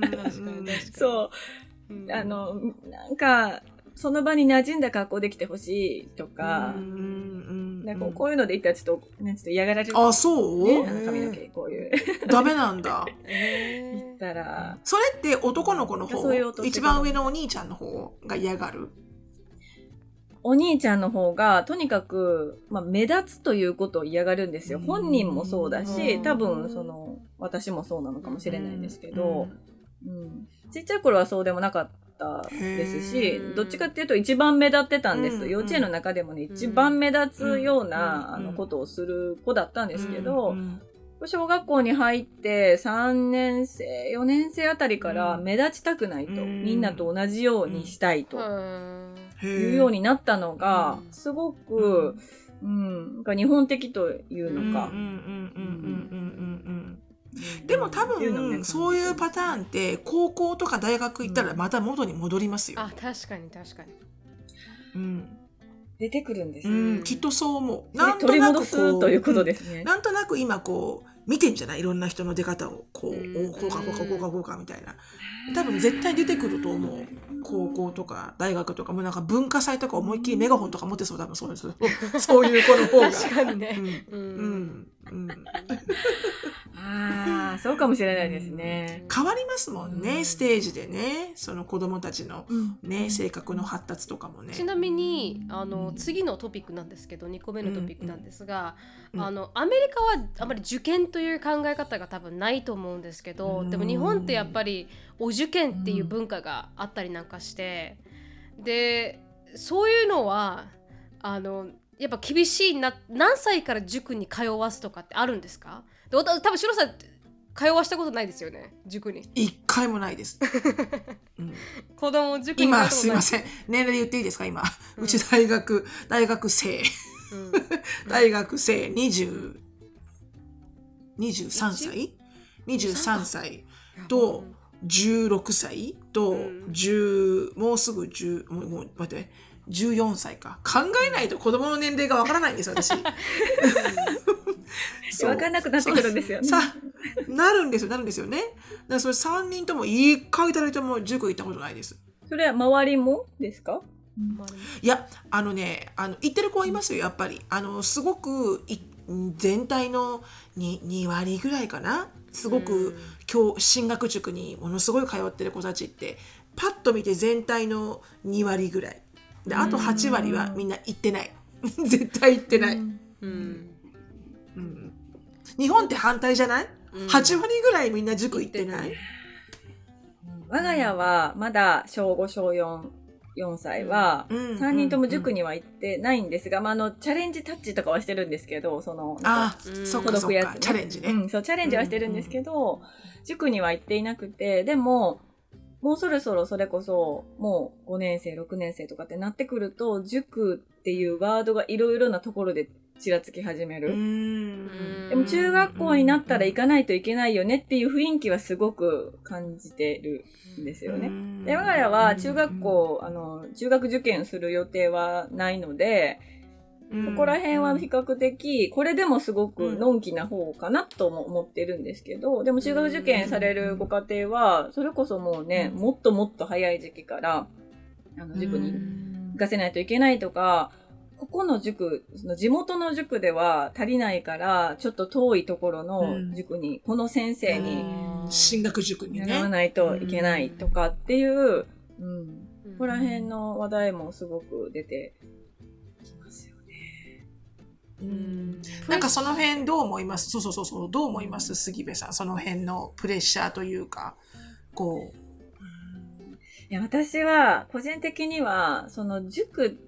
そう。うんあの、なんか、その場に馴染んだ格好で来てほしいとかう、んなんかこういうので行ったらちょっと、ね、ちょっと嫌がられる。あ、そう、ね、あの髪の毛、こういう。ダメなんだ。え行ったら、それって男の子の方？一番上のお兄ちゃんの方が嫌がる？お兄ちゃんの方が、とにかく、まあ、目立つということを嫌がるんですよ。うん。本人もそうだしう、ん。多分、その、私もそうなのかもしれないんですけど、うん。ちっちゃい頃はそうでもなかったですしどっちかっていうと一番目立ってたんです。うん幼稚園の中でもね、一番目立つよううんな、あの、ことをする子だったんですけうど、ん小学校に入って3年生、4年生あたりからうん。目立ちたくないと、うん。みんなと同じようにしたいとうん。いうようになったのがう、んすごく、うん、なんか日本的というのかでも多分そういうパターンって高校とか大学行ったらまた元に戻りますよ。あ確かに確かに。うん。出てくるんです、ね、うん、きっとそう思う。なんとなくということですね、うん、なんとなく今こう見てんじゃない？いろんな人の出方をこう、うん、こうかこうかこうかこうかみたいな。多分絶対出てくると思う。高校とか大学とかもなんか文化祭とか思いっきりメガホンとか持ってそう多分そうです。そう。いう子の方が。確かにね、うん、うん。うん。うんああ、そうかもしれないですね。変わりますもんね、うん。ステージでね。その子供たちのうん。ね性格の発達とかもね。ちなみにあの、うん。次のトピックなんですけど2個目のトピックなんですが、うん。あのアメリカはあまり受験という考え方が多分ないと思うんですけど、うん。でも日本ってやっぱりお受験っていう文化があったりなんかして、でそういうのはあのやっぱ厳しいな何歳から塾に通わすとかってあるんですか？で多分シロさん通わしたことないですよね塾に。一回もないです、うん。子供を塾に通今すいません。年齢で言っていいですか？今。うち大学大学生。うん。大学生20 23歳？23歳。と16歳とうん。10もうすぐ10もうもう待って14歳か。考えないと子供の年齢がわからないんですよ私。そう。わかんなくなってくるんですよね。さなるんですよなるんですよね。だからそれ3人とも一回たりとも塾行ったことないです。それは周りもですか？いやあのねあの行ってる子はいますよやっぱり。あのすごくい全体の 2, 2割ぐらいかな。すごうん。く今日進学塾にものすごい通ってる子たちってパッと見て全体の2割ぐらいであと8割はみんな行ってない。絶対行ってない、うん。うん。うん。日本って反対じゃない、うん。8割ぐらいみんな塾行ってない、我が家はまだ小5、小4、4歳は、うん。3人とも塾には行ってないんですが、まあ、あの、チャレンジタッチとかはしてるんですけど、その、あ届くやつ、ね、チャレンジね、うん、そう、チャレンジはしてるんですけど、塾には行っていなくて、でも、もうそろそろそれこそ、もう5年生、6年生とかってなってくると、塾っていうワードがいろいろなところでちらつき始めうる。んでも中学校になったら行かないといけないよねっていう雰囲気はすごく感じてるんですよね。で、我が家は中学校、あの、中学受験する予定はないので、ここら辺は比較的、これでもすごくのんきな方かなとも思ってるんですけど、でも中学受験されるご家庭は、それこそもうね、うん。もっともっと早い時期から、あの、塾に行かせないといけないとか、ここの塾、その地元の塾では足りないから、ちょっと遠いところの塾に、この先生に進学塾にね。習わないといけないとかっていう、うん、うん。ここら辺の話題もすごく出て。うん。なんかその辺どう思います？そうそうそうそう。どう思います？杉部さん。その辺のプレッシャーというかこいや私は個人的にはその塾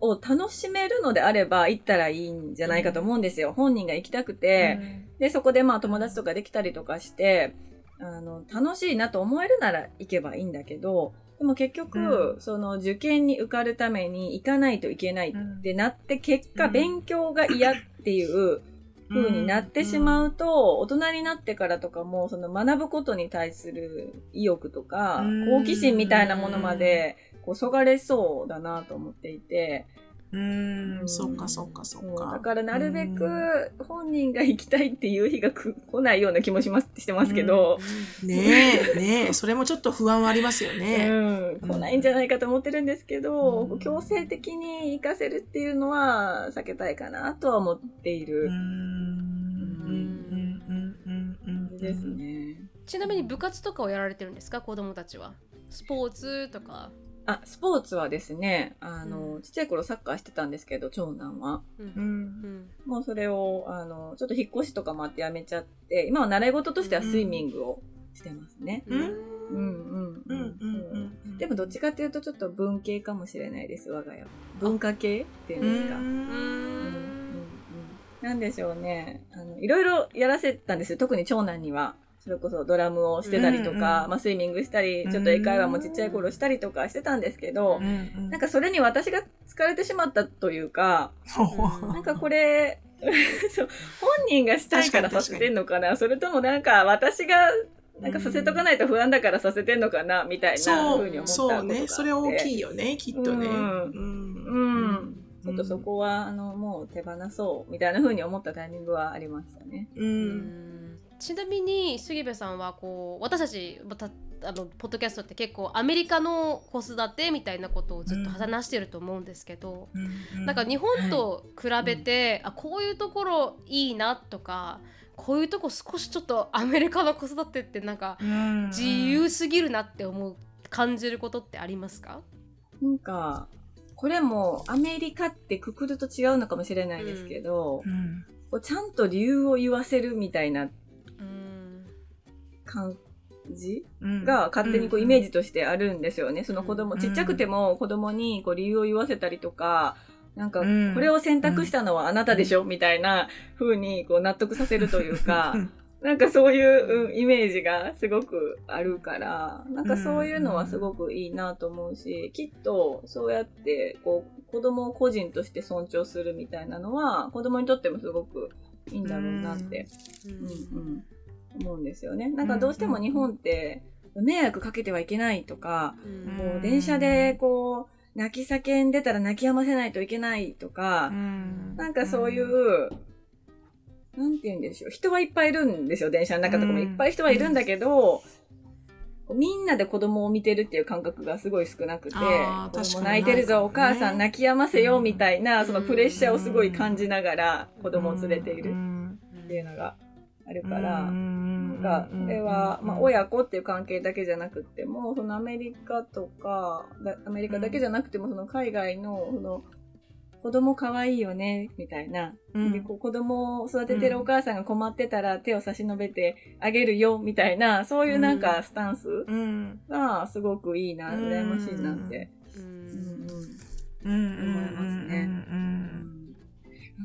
を楽しめるのであれば行ったらいいんじゃないかと思うんですよ。本人が行きたくて、でそこでまあ友達とかできたりとかしてあの楽しいなと思えるなら行けばいいんだけどでも結局、うその受験に受かるために行かないといけないってなって結果、うん。勉強が嫌っていう風になってしまうと、大人になってからとかもその学ぶことに対する意欲とか、うん。好奇心みたいなものまでこうそがれそうだなと思っていて、うーん、そっかそっかそっそうだか。からなるべく本人が行きたいっていう日がく来ないような気もしますしてますけど、ねえ、ねえ、それもちょっと不安はありますようね。ん、来ないんじゃないかと思ってるんですけど、うん。強制的に行かせるっていうのは避けたいかなとは思っている。うーん、うん、うん、うん、うん。ですね。ちなみに部活とかをやられてるんですか子供たちは？スポーツとか、あ、スポーツはですね、あの、うんちっちゃい頃サッカーしてたんですけど、長男は。うんう。うんんもうそれを、あの、ちょっと引っ越しとかもあってやめちゃって、今は習い事としてはスイミングをしてますね。うんうんうんうん、うん、うん。でもどっちかっていうとちょっと文系かもしれないです、我が家は。文化系っていうんですか？うんうんうんなんでしょうね。あの、いろいろやらせたんですよ。特に長男には。それこそドラムをしてたりとか、うんうんまあスイミングしたり、ちょっと英会話もちっちゃい頃したりとかしてたんですけど、うん、なんかそれに私が疲れてしまったというか、う。んなんかこれ、そう、本人がしたいからさせてんのかなそれともなんか私がなんかさせとかないと不安だからさせてんのかなみたいなそう風に思ったことがあって。そうね。それ大きいよねきっとね。うん。うん。うん。ちょっとそこは、あの、もう手放そうみたいな風に思ったタイミングはありましたね。ううんんちなみに杉部さんはこう私たちあのポッドキャストって結構アメリカの子育てみたいなことをずっと話してると思うんですけど、なんか日本と比べて、あこういうところいいなとかこういうとこ少しちょっとアメリカの子育てってなんか自由すぎるなって思う感じることってありますか、なんか、これもアメリカってくくると違うのかもしれないですけど、うん。ちゃんと理由を言わせるみたいなうん感じうん。が勝手にこうイメージとしてあるんですよね。その子供、うんちっちゃくても子供にこう理由を言わせたりとか、なんか、うん。これを選択したのはあなたでしょ、みたいな風にこう納得させるというか、なんかそういう、うんイメージがすごくあるから、なんかそういうのはすごくいいなと思うし、きっとそうやってこう子供を個人として尊重するみたいなのは子供にとってもすごくいいんだろうなって、うん。うんうん思うんですよね。なんかどうしても日本って迷惑かけてはいけないとか、うん。もう電車でこう泣き叫んでたら泣き止ませないといけないとか、うん。なんかそういう、なんて言うんでしょう。人はいっぱいいるんですよ、電車の中とかも。いっぱい人はいるんだけど、みんなで子供を見てるっていう感覚がすごい少なくて、泣いてるぞ、お母さん泣き止ませよ、みたいな、うんそのプレッシャーをすごい感じながら子供を連れているうん。っていうのがあるから、うんなんか、それは、まあ、親子っていう関係だけじゃなくっても、そのアメリカとか、だアメリカだけじゃなくても、その海外の、その、子供可愛いよね、みたいな。うん。でこう子供を育ててるお母さんが困ってたら手を差し伸べてあげるよ、みたいな、そういうなんかスタンスうん。がすごくいいな、うん羨ましいなって。ううん。ん。うん。うん。思いますね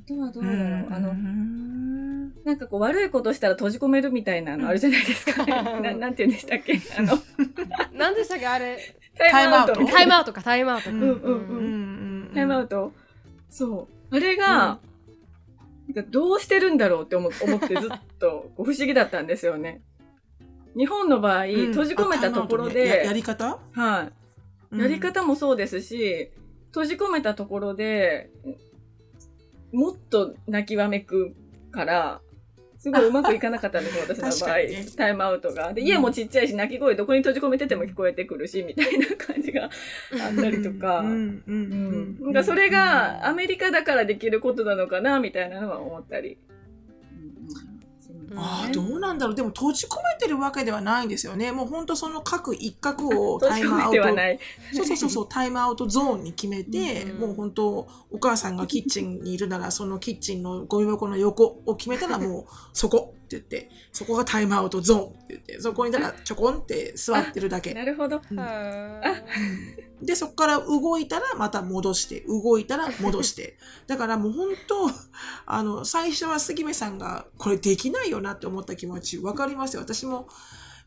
とはどううだろう。ん。あのう、ん。なんかこう悪いことしたら閉じ込めるみたいなのあるじゃないですか。う んななんて言うんでしたっけ？あの、何でしたっけ？あれ。タイムアウト。タイムタイムアウトかタイムアウトか、うんうんうん。うんタイムアウト。そう。あれが、なんかどうしてるんだろうって思思ってずっと こう不思議だったんですよね。日本の場合、うん。閉じ込めたところあタイムアウトね。ややで、り方？はい。やり方もそうですし、閉じ込めたところで、もっと泣きわめくから、すごいうまくいかなかったんですよ、私の場合。タイムアウトが。で、家もちっちゃいし、泣き声どこに閉じ込めてても聞こえてくるし、みたいな感じがあったりとか。うんそれがアメリカだからできることなのかなみたいなのは思ったり。ああどうなんだろう。でも閉じ込めてるわけではないんですよね。もうほんとその各一角を タイムアウト。そうそうそうそう。タイムアウトゾーンに決めて、うんもう本当お母さんがキッチンにいるならそのキッチンのゴミ箱の横を決めたらもうそこ言って、そこがタイムアウトゾーンって言って、そこにだからちょこんって座ってるだけ。なるほど。うんあで、そこから動いたらまた戻して、動いたら戻して。だからもう本当、あの、最初は杉目さんがこれできないよなって思った気持ちわかりますよ。私も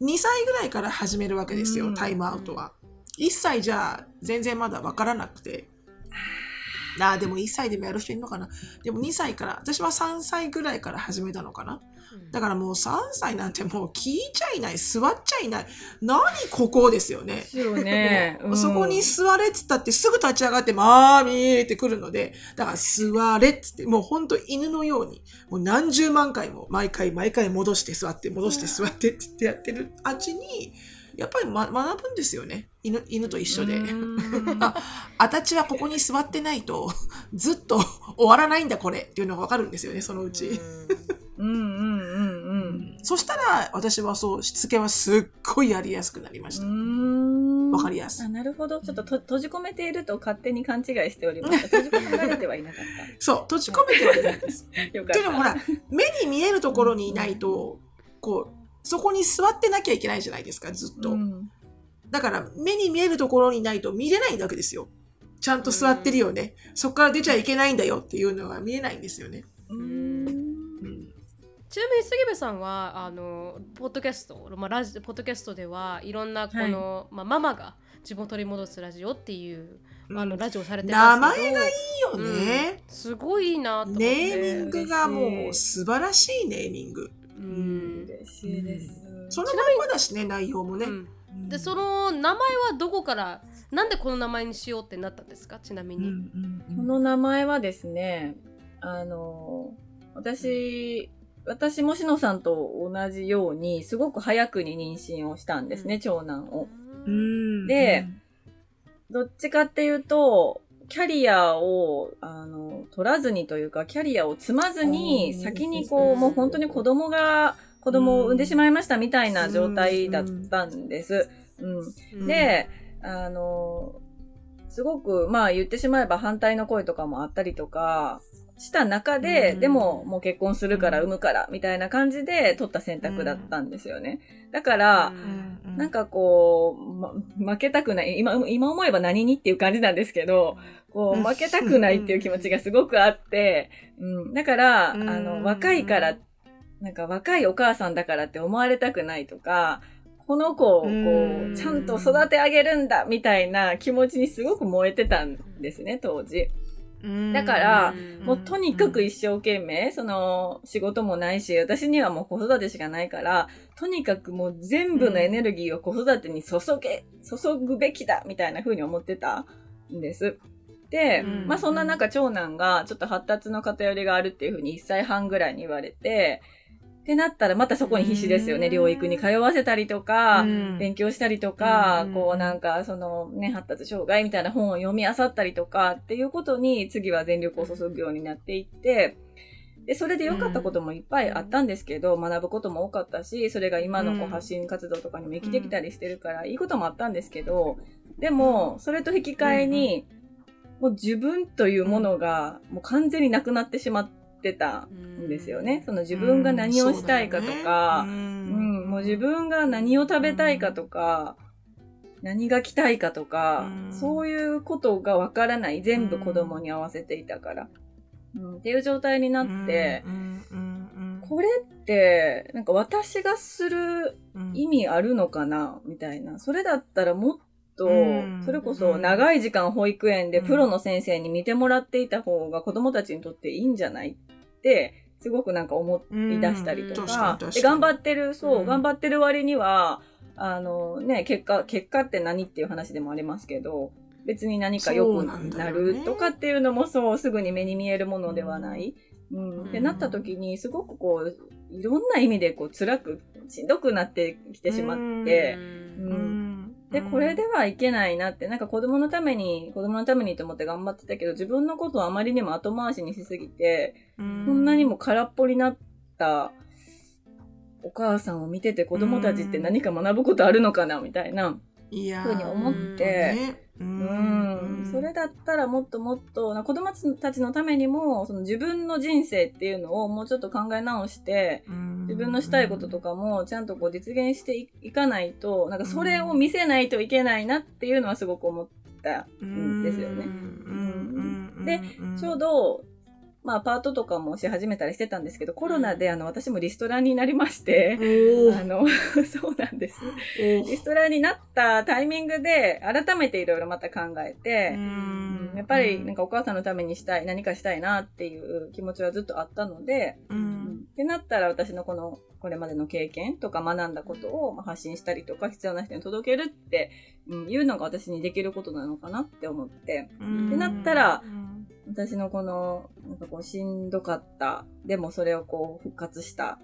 2歳ぐらいから始めるわけですよ、うんタイムアウトは。1歳じゃ全然まだわからなくて。ああ、でも1歳でもやる人いるのかな。でも2歳から、私は3歳ぐらいから始めたのかな。だからもう3歳なんてもう聞いちゃいない、座っちゃいない。何ここですよね。ですよね。うんそこに座れっつったってすぐ立ち上がって、マーミーってくるので、だから座れっつって、もうほんと犬のように、もう何十万回も毎回毎回戻して座って、戻して座ってって言ってやってるあっちに、やっぱり、ま、学ぶんですよね。犬犬と一緒で。うん あ、あたちはここに座ってないと、ずっと終わらないんだこれっていうのがわかるんですよね、そのうち。うんうんうんそしたら、私はそう、しつけはすっごいやりやすくなりましうた。ん。わかりやすいあなるほど。ちょっとと閉じ込めていると勝手に勘違いしておりました。閉じ込められてはいなかっそう、閉じ込めてはいないです。かった。というのもほら、目に見えるところにいないと、こう、そこに座ってなきゃいけないじゃないですか、ずっと。うんだから、目に見えるところにいないと見れないわけですよ。ちゃんと座ってるよね。そこから出ちゃいけないんだよっていうのが見えないんですよね。うんうん、ちなみに杉部さんはあのポッドキャスト、まあ、ラジポッドキャストではいろんなこの、まあ、ママが自分を取り戻すラジオっていう、あのラジオをされてますけど名前がいいよね。すごいいいなと思ってネーミングがもう素晴らしいネーミング。うん。嬉しいです。そのまんまだしね、内容もね。うん。うん。でその名前はどこからなんでこの名前にしようってなったんですか？ちなみうんうに、んうん。この名前はですね、あの、私、私もしのさんと同じように、すごく早くに妊娠をしたんですね、長男を。うん。でどっちかっていうと、キャリアを、あの、取らずにというか、キャリアを積まずに、先にこう、もう本当に子供が、子供を産んでしまいましたみたいな状態だったんです。うん。うん。で、あの、すごく、まあ言ってしまえば反対の声とかもあったりとかした中で、うんでももう結婚するから産むからみたいな感じで取った選択だったんですよね。だから、うんなんかこう、ま、負けたくない。今、今思えば何にっていう感じなんですけど、こう負けたくないっていう気持ちがすごくあって、うん。だから、あうんの、若いから、なんか若いお母さんだからって思われたくないとか、この子をこうんう、ちゃんと育て上げるんだみたいな気持ちにすごく燃えてたんですね、当時。うん。だからうんもうとにかく一生懸命、その仕事もないし、私にはもう子育てしかないから、とにかくもう全部のエネルギーを子育てに注げ、注ぐべきだみたいな風に思ってたんです。で、うんまあそんな中長男がちょっと発達の偏りがあるっていう風に1歳半ぐらいに言われて、ってなったらまたそこに必死ですよね。うん。療育に通わせたりとか、うん。勉強したりとか、うん。こうなんかそのね、発達障害みたいな本を読み漁ったりとかっていうことに次は全力を注ぐようになっていって、で、それで良かったこともいっぱいあったんですけど、学ぶことも多かったし、それが今のこううん発信活動とかにも生きてきたりしてるから、いいこともあったんですけど、でも、それと引き換えに、もう自分というものがもう完全になくなってしまってたんですよね。その自分が何をしたいかとか、うん。うん、もう自分が何を食べたいかとか、何が着たいかとか、うん。そういうことがわからない。全部子供に合わせていたから。うん、っていう状態になって、これって、なんか私がするうん。意味あるのかな？みたいな。それだったらもっとうん、それこそ長い時間保育園でうん。プロの先生に見てもらっていた方が子供たちにとっていいんじゃないって、すごくなんか思い出したりとうん。確かで頑張ってる、そう、うん。頑張ってる割には、あのね、結果、結果って何っていう話でもありますけど、別に何か良くなるとかっていうのもそう、すぐに目に見えるものではない。うん。うん。ってなった時に、すごくこう、いろんな意味でこう、辛く、しんどくなってきてしまって、うん。うんで、これではいけないなって、なんか子供のために、子供のためにと思って頑張ってたけど、自分のことをあまりにも後回しにしすぎて、ここんなにも空っぽになったお母さんを見てて子供たちって何か学ぶことあるのかなみたいな。ふうに思って。ねううん。それだったらもっともっとな子供たちのためにもその自分の人生っていうのをもうちょっと考え直して自分のしたいこととかもちゃんとこう実現していかないとなんかそれを見せないといけないなっていうのはすごく思ったんですよね。でちょうどまあ、パートとかもし始めたりしてたんですけど、コロナであの私もリストラになりまして、あの、そうなんです。リストラになったタイミングで、改めていろいろまた考えて、やっぱりなんかお母さんのためにしたい、何かしたいなっていう気持ちはずっとあったので、うん、ってなったら私のこの、これまでの経験とか学んだことを発信したりとか、必要な人に届けるって、うん、いうのが私にできることなのかなって思って、ってなったら、私のこの、なんかこう、しんどかった、でもそれをこう、復活した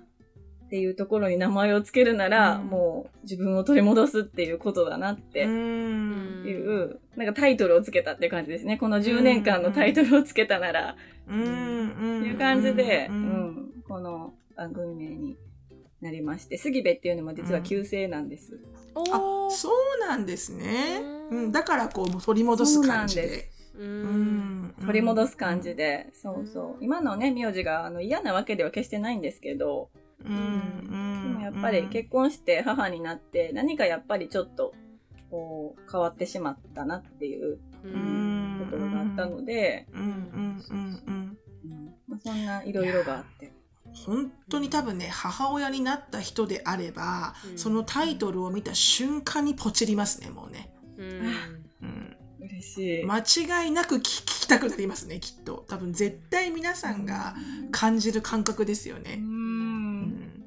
っていうところに名前を付けるなら、うん、もう自分を取り戻すっていうことだなっていう、なんかタイトルをつけたっていう感じですね。この10年間のタイトルをつけたなら、っていう感じで、うん、この番組名になりまして、杉部っていうのも実は旧姓なんです。あ、そうなんですね。うん、だからこう取り戻す感じで。うん取り戻す感じで、そうそう。今のね名字があの嫌なわけでは決してないんですけど、うん、でもやっぱり結婚して母になって何かやっぱりちょっとこう変わってしまったなっていうところがあったので。そん。ないろいろがあって。本当に多分ね母親になった人であれば、うん、そのタイトルを見た瞬間にポチりますねもうね。うん、うん。嬉しい。間違いなく聞きたくなりますねきっと。多分絶対皆さんが感じる感覚ですよね。うん、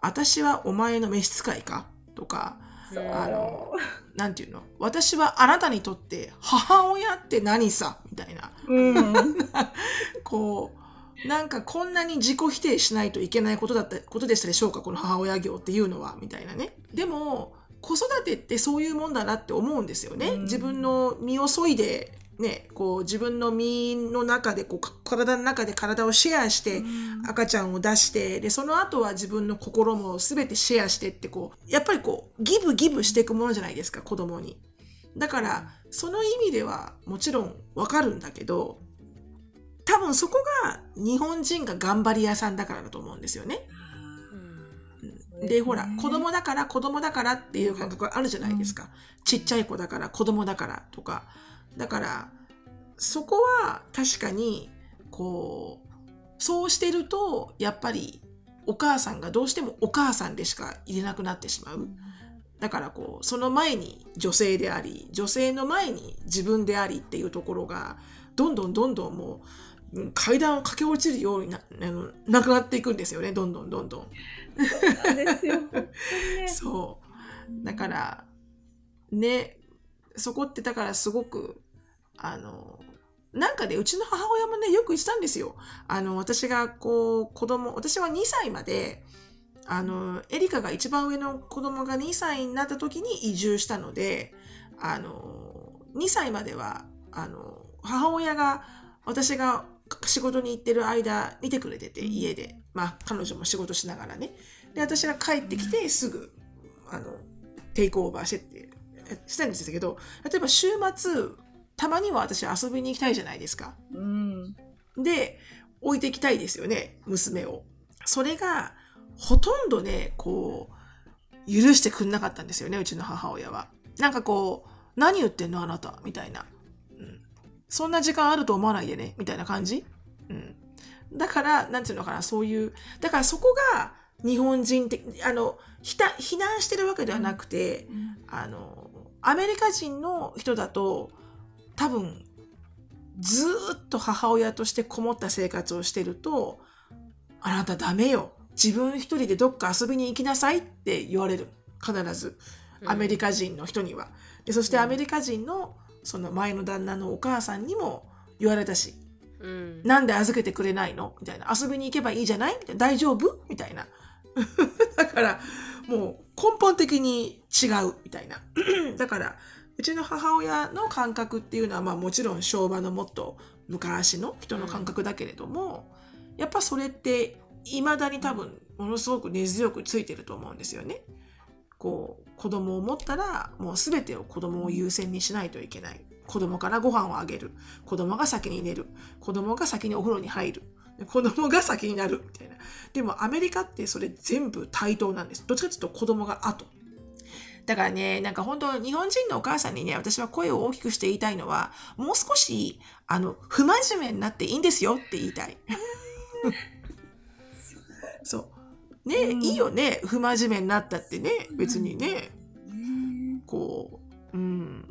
私はお前の召使いか？とかあのなんていうの？私はあなたにとって母親って何さ？みたいな、うん、こうなんかこんなに自己否定しないといけないことだったことでしたでしょうか？この母親業っていうのはみたいなねでも子育てってそういうもんだなって思うんですよね。自分の身を削いでね、こう自分の身の中でこう体の中で体をシェアして赤ちゃんを出してでその後は自分の心も全てシェアしてってこうやっぱりこうギブギブしていくものじゃないですか子供に。だからその意味ではもちろんわかるんだけど多分そこが日本人が頑張り屋さんだからだと思うんですよね。で、ほら、子供だから子供だからっていう感覚があるじゃないですか。ちっちゃい子だから子供だからとか。だから、そこは確かに、こう、そうしてると、やっぱりお母さんがどうしてもお母さんでしか入れなくなってしまう。だからこう、その前に女性であり、女性の前に自分でありっていうところが、どんどんどんどんもう、階段を駆け落ちるようにななくなっていくんですよね、どんどんどんどん。そう。だから、ね、そこってだからすごく、あの、なんかね、うちの母親もね、よく言ってたんですよ。あの、私がこう、子供、私は2歳まで、あの、エリカが一番上の子供が2歳になった時に移住したので、あの、2歳までは、あの、母親が、私が仕事に行ってる間見てくれてて家でまあ彼女も仕事しながらねで私が帰ってきてすぐあのテイクオーバーしてってしたんですけど例えば週末たまには私遊びに行きたいじゃないですか。うん、で置いていきたいですよね娘を。それがほとんどねこう許してくんなかったんですよねうちの母親は。なんかこう何言ってんのあなたみたいな。そんな時間あると思わないでね、みたいな感じ？うん。だから、なんていうのかな、そういう、だからそこが日本人的、あの、ひた、避難してるわけではなくて、うん、あの、アメリカ人の人だと、多分、ずっと母親としてこもった生活をしてると、あなたダメよ。自分一人でどっか遊びに行きなさいって言われる。必ず。アメリカ人の人には。でそしてアメリカ人のその前の旦那のお母さんにも言われたし、うん、なんで預けてくれないの？みたいな。遊びに行けばいいじゃない？みたいな。大丈夫？みたいな。だから、もう根本的に違うみたいな。だから、うちの母親の感覚っていうのは、まあもちろん昭和のもっと昔の人の感覚だけれども、うん、やっぱそれって未だに多分ものすごく根強くついてると思うんですよね。こう子供を持ったらもう全てを子供を優先にしないといけない子供からご飯をあげる。子供が先に寝る。子供が先にお風呂に入る。子供が先になる。みたいな。でもアメリカってそれ全部対等なんです。どっちかというと子供が後。だからね、なんか本当日本人のお母さんにね、私は声を大きくして言いたいのは、もう少し、あの、不真面目になっていいんですよって言いたい。そう。ね、うんいいよね。不真面目になったってね、別にね、ねこう、うん。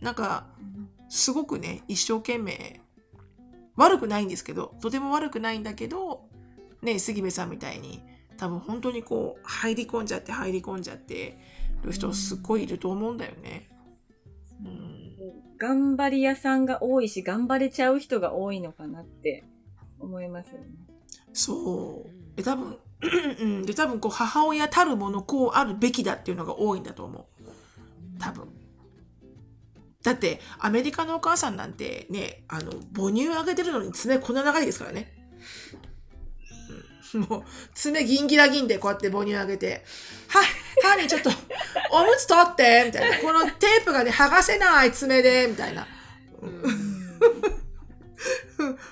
なんか、すごくね、一生懸命、悪くないんですけど、とても悪くないんだけど、ね、杉部さんみたいに、多分本当にこう、入り込んじゃって入り込んじゃってる人すっごいいると思うんだよね。うん。頑張り屋さんが多いし、頑張れちゃう人が多いのかなって思いますよね。そう。で、多分、うんで、多分こう、母親たるものこうあるべきだっていうのが多いんだと思う。多分。だって、アメリカのお母さんなんてね、あの、母乳あげてるのに爪こんな長いですからね。うんもう、爪ギンギラギンでこうやって母乳あげて、は、はにちょっと、おむつ取ってみたいな。このテープがね、剥がせない爪で、みたいな。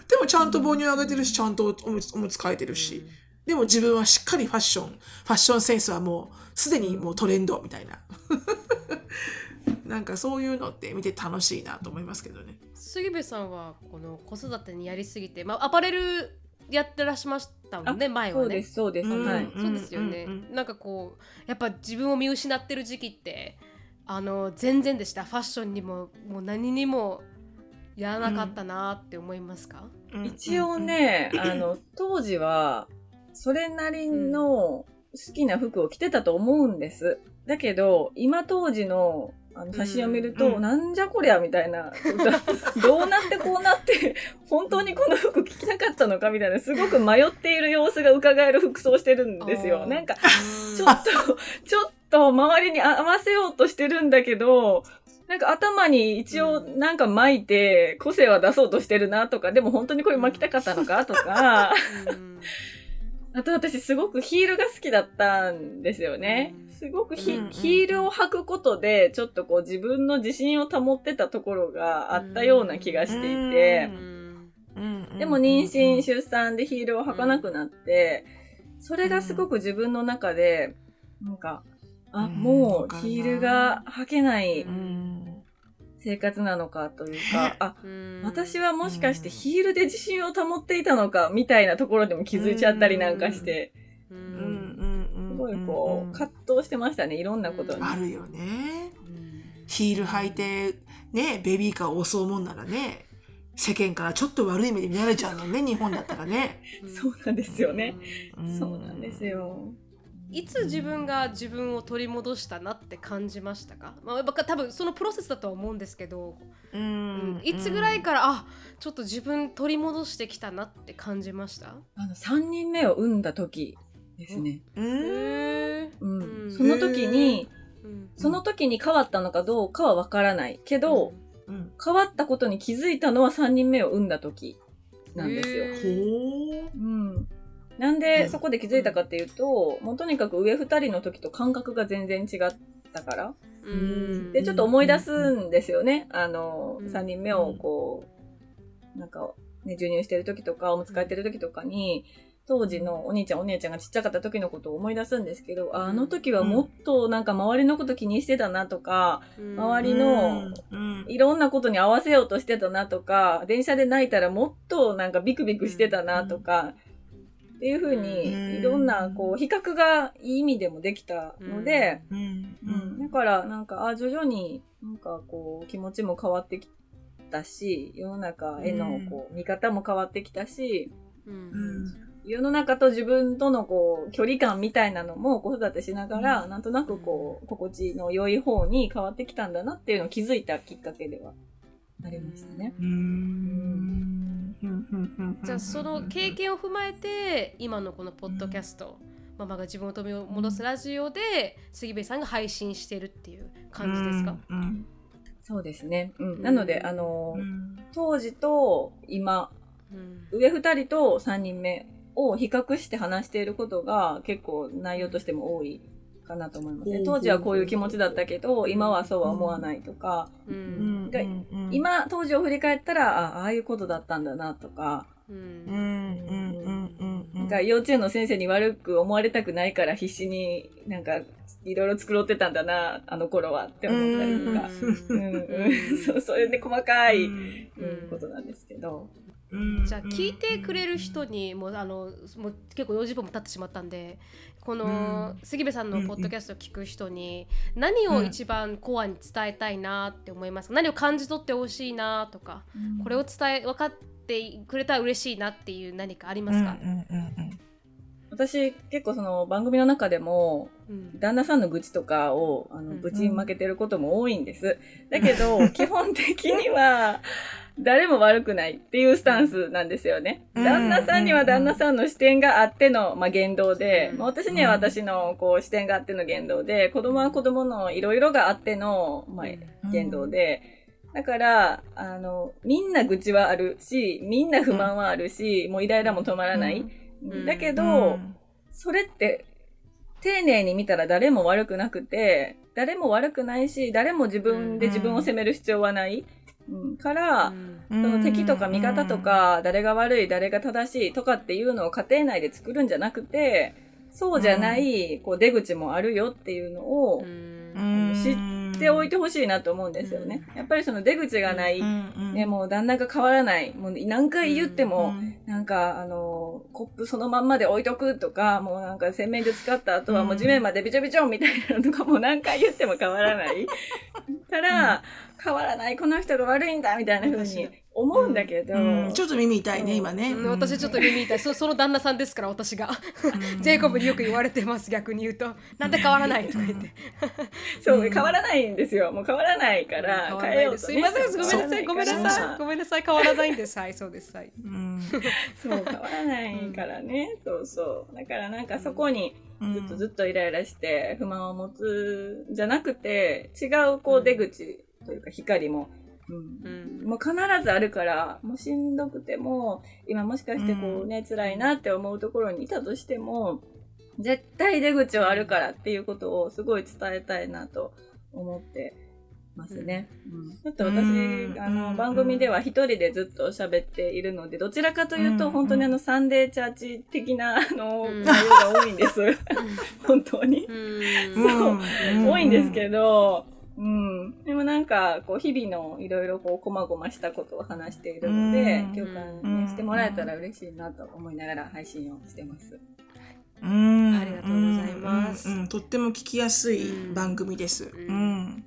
でもちゃんと母乳あげてるし、ちゃんとおむつおむつ替えてるし。でも自分はしっかりファッション、ファッションセンスはもうすでにもうトレンドみたいな。なんかそういうのって見て楽しいなと思いますけどね。杉部さんはこの子育てにやりすぎて、まあ、アパレルやってらっしゃいましたもんね前はねそうです、そうです。うんはい。そうですよね、なんかこうやっぱ自分を見失ってる時期ってあの全然でしたファッションにももう何にもやらなかったなって思いますか、一応ね、あの、当時は、それなりの好きな服を着てたと思うんです。だけど、今当時のあの写真を見ると、うんうん。なんじゃこりゃみたいな、どうなってこうなって、本当にこの服着なかったのかみたいな、すごく迷っている様子が伺える服装してるんですよ。なんか、うん。ちょっと、ちょっと周りに合わせようとしてるんだけど、なんか頭に一応なんか巻いて個性は出そうとしてるなとか、でも本当にこれ巻きたかったのかとか、うんあと私すごくヒールが好きだったんですよね。うん。すごくヒ,、うんうんヒールを履くことでちょっとこう自分の自信を保ってたところがあったような気がしていて、うん。でも妊娠、出産でヒールを履かなくなって、それがすごく自分の中で、なんか、あ、うん。もうヒールが履けないうん生活なのかというか、あ、うん私はもしかしてヒールで自信を保っていたのかみたいなところでも気づいちゃったりなんかして、すごいこう、葛藤してましたね、いろんなことに。あるよね。うんヒール履いて、ね、ベビーカーを襲うもんならね、世間からちょっと悪い目で見られちゃうのね、日本だったらね。そうなんですよね。うんそうなんです。よ。いつ自分が自分を取り戻したなって感じましたか、まあ、やっぱ多分そのプロセスだとは思うんですけど、ううんん。いつぐらいから、あちょっと自分取り戻してきたなって感じました？あの、3人目を産んだ時ですね。うん。その時に、うんその時に変わったのかどうかはわからないけど、うん。変わったことに気づいたのは3人目を産んだ時なんですよ。うん。なんうん。でそこで気づいたかっていうと、もうとにかく上2人の時と感覚が全然違ったから。うん。で、ちょっと思い出すんですよね。あの、うん。3人目をこう、なんか、ね、授乳してる時とか、おむつ替えてる時とかに、当時のお兄ちゃんお姉ちゃんがちっちゃかった時のことを思い出すんですけど、ああの時はもっとなんか周りのこと気にしてたなとか、周りのうん。いろんなことに合わせようとしてたなとか、電車で泣いたらもっとなんかビクビクしてたなとか、っていう風うん。に、いろんなこう比較がいい意味でもできたので、だからなんかあ徐々になんかこう気持ちも変わってきたし世の中へのこう見方も変わってきたし世の中と自分とのこう距離感みたいなのも子育てしながら、なんとなくこう心地の良い方に変わってきたんだなっていうのを気づいたきっかけではありましたね。うん。じゃあその経験を踏まえて今のこのポッドキャスト、ママが自分を取り戻すラジオで杉部さんが配信してるっていう感じですか、うんそうですね。うん、なのであの、当時と今上2人と3人目を比較して話していることが結構内容としても多いかなと思いますね。当時はこういう気持ちだったけど、今はそうは思わないとか、ううん。今、当時を振り返ったら、あああいうことだったんだなとか、幼稚園の先生に悪く思われたくないから必死になんかいろいろ繕ってたんだな、あの頃はって思ったりとか。そう、いうね、細かい、うんことなんですけど。じゃあ聞いてくれる人にもうあのもう結構40分も経ってしまったんでこの杉部さんのポッドキャストを聞く人に何を一番コアに伝えたいなって思いますか、何を感じ取ってほしいなとかこれを伝え分かってくれたら嬉しいなっていう何かありますか、うんうんうん私、結構その番組の中でも、うん。旦那さんの愚痴とかを、あの、うん。ぶちまけてることも多いんです。だけど、基本的には、誰も悪くないっていうスタンスなんですよね。うん。旦那さんには旦那さんの視点があっての、まあ、言動で、うん。まあ私には私のこう視点があっての言動で、子供は子供のいろいろがあっての、まあ、言動で、だから、あの、みんな愚痴はあるし、みんな不満はあるし、もうイライラも止まらない。うん。だけど、うん。それって、丁寧に見たら誰も悪くなくて、誰も悪くないし、誰も自分で自分を責める必要はない。うん、から、うん。その敵とか味方とか、誰が悪い、誰が正しいとかっていうのを家庭内で作るんじゃなくて、そうじゃない、こう出口もあるよっていうのをうん。うん。知っておいてほしいなと思うんですよね。やっぱりその出口がない、ね、もう旦那が変わらない、もう何回言っても、なんか、あの、コップそのまんまで置いとくとか、もうなんか洗面所使った後はもう地面までびちょびちょみたいなのとかもう何回言っても変わらない。から、変わらない、この人が悪いんだみたいな風に思うんだけど、うん。ちょっと耳痛いね今ね。うん。私ちょっと耳痛い。そその旦那さんですから私が。ジェイコブによく言われてます逆に言うと。なんで変わらないとか言って。そう、変わらないんですよ。もう変わらないから、変えようと、ね。ですすいませんごめんなさいごめんなさい。ごめんなさい。変わらないんです。はいそうです。はい。うん。そう、変わらないからね。そうそう。だからなんかそこにずっとずっとイライラして不満を持つんじゃなくて、違うこう出口というか光も、うん。うん。もう必ずあるから、もうしんどくても、今もしかしてこうね、辛いなって思うところにいたとしても、絶対出口はあるからっていうことをすごい伝えたいなと思ってますね。うん。ちょっと私、うんあの、うん。番組では一人でずっと喋っているので、どちらかというと、うん。本当にあの、サンデーチャーチ的な、あの、うん。内容が多いんです。本当に。うん。そう。多いんですけど、うん。でもなんか、こう、日々のいろいろこう、こまごましたことを話しているのでうん、共感、ね、してもらえたら嬉しいなと思いながら配信をしてます。うんありがとうございますとっても聞きやすい番組です。んうん。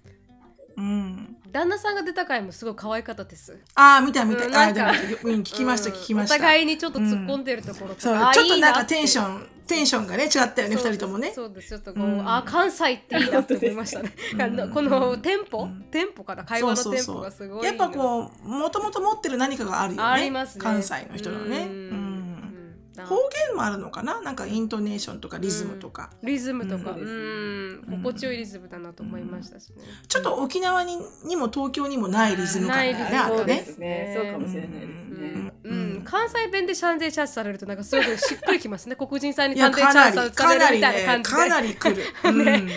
うん。旦那さんが出た回もすごい可愛かったですああ、見た見た。ああ、うんなんかでもうん、聞きました、うん聞きました。お互いにちょっと突っ込んでるところとそうか、あちょっとなんかテンション、テンションがね、違ったよね、二人ともね。そうですちょっとこう、うんあ関西っていいなって思いましたね。このテンポ、うんテンポから会話のテンポがすごいやっぱこう、もともと持ってる何かがあるよね。ありますね。関西の人のね。ううんん。うん方言もあるのかな？なんかイントネーションとかリズムとか。リズムとか、うん。うん、心地よいリズムだなと思いましたしね。ちょっと沖縄ににも東京にもないリズム感だよね、ないリズム。あとね。ね。そうかもしれないですうね。ん。ううん。ん、関西弁でシャンデーチャージされるとなんかすごくしっくりきますね。黒人さんにいや、シャンデーチャかなり、ージされるかなりねみたいな感、じで、かなり来る。うんうん。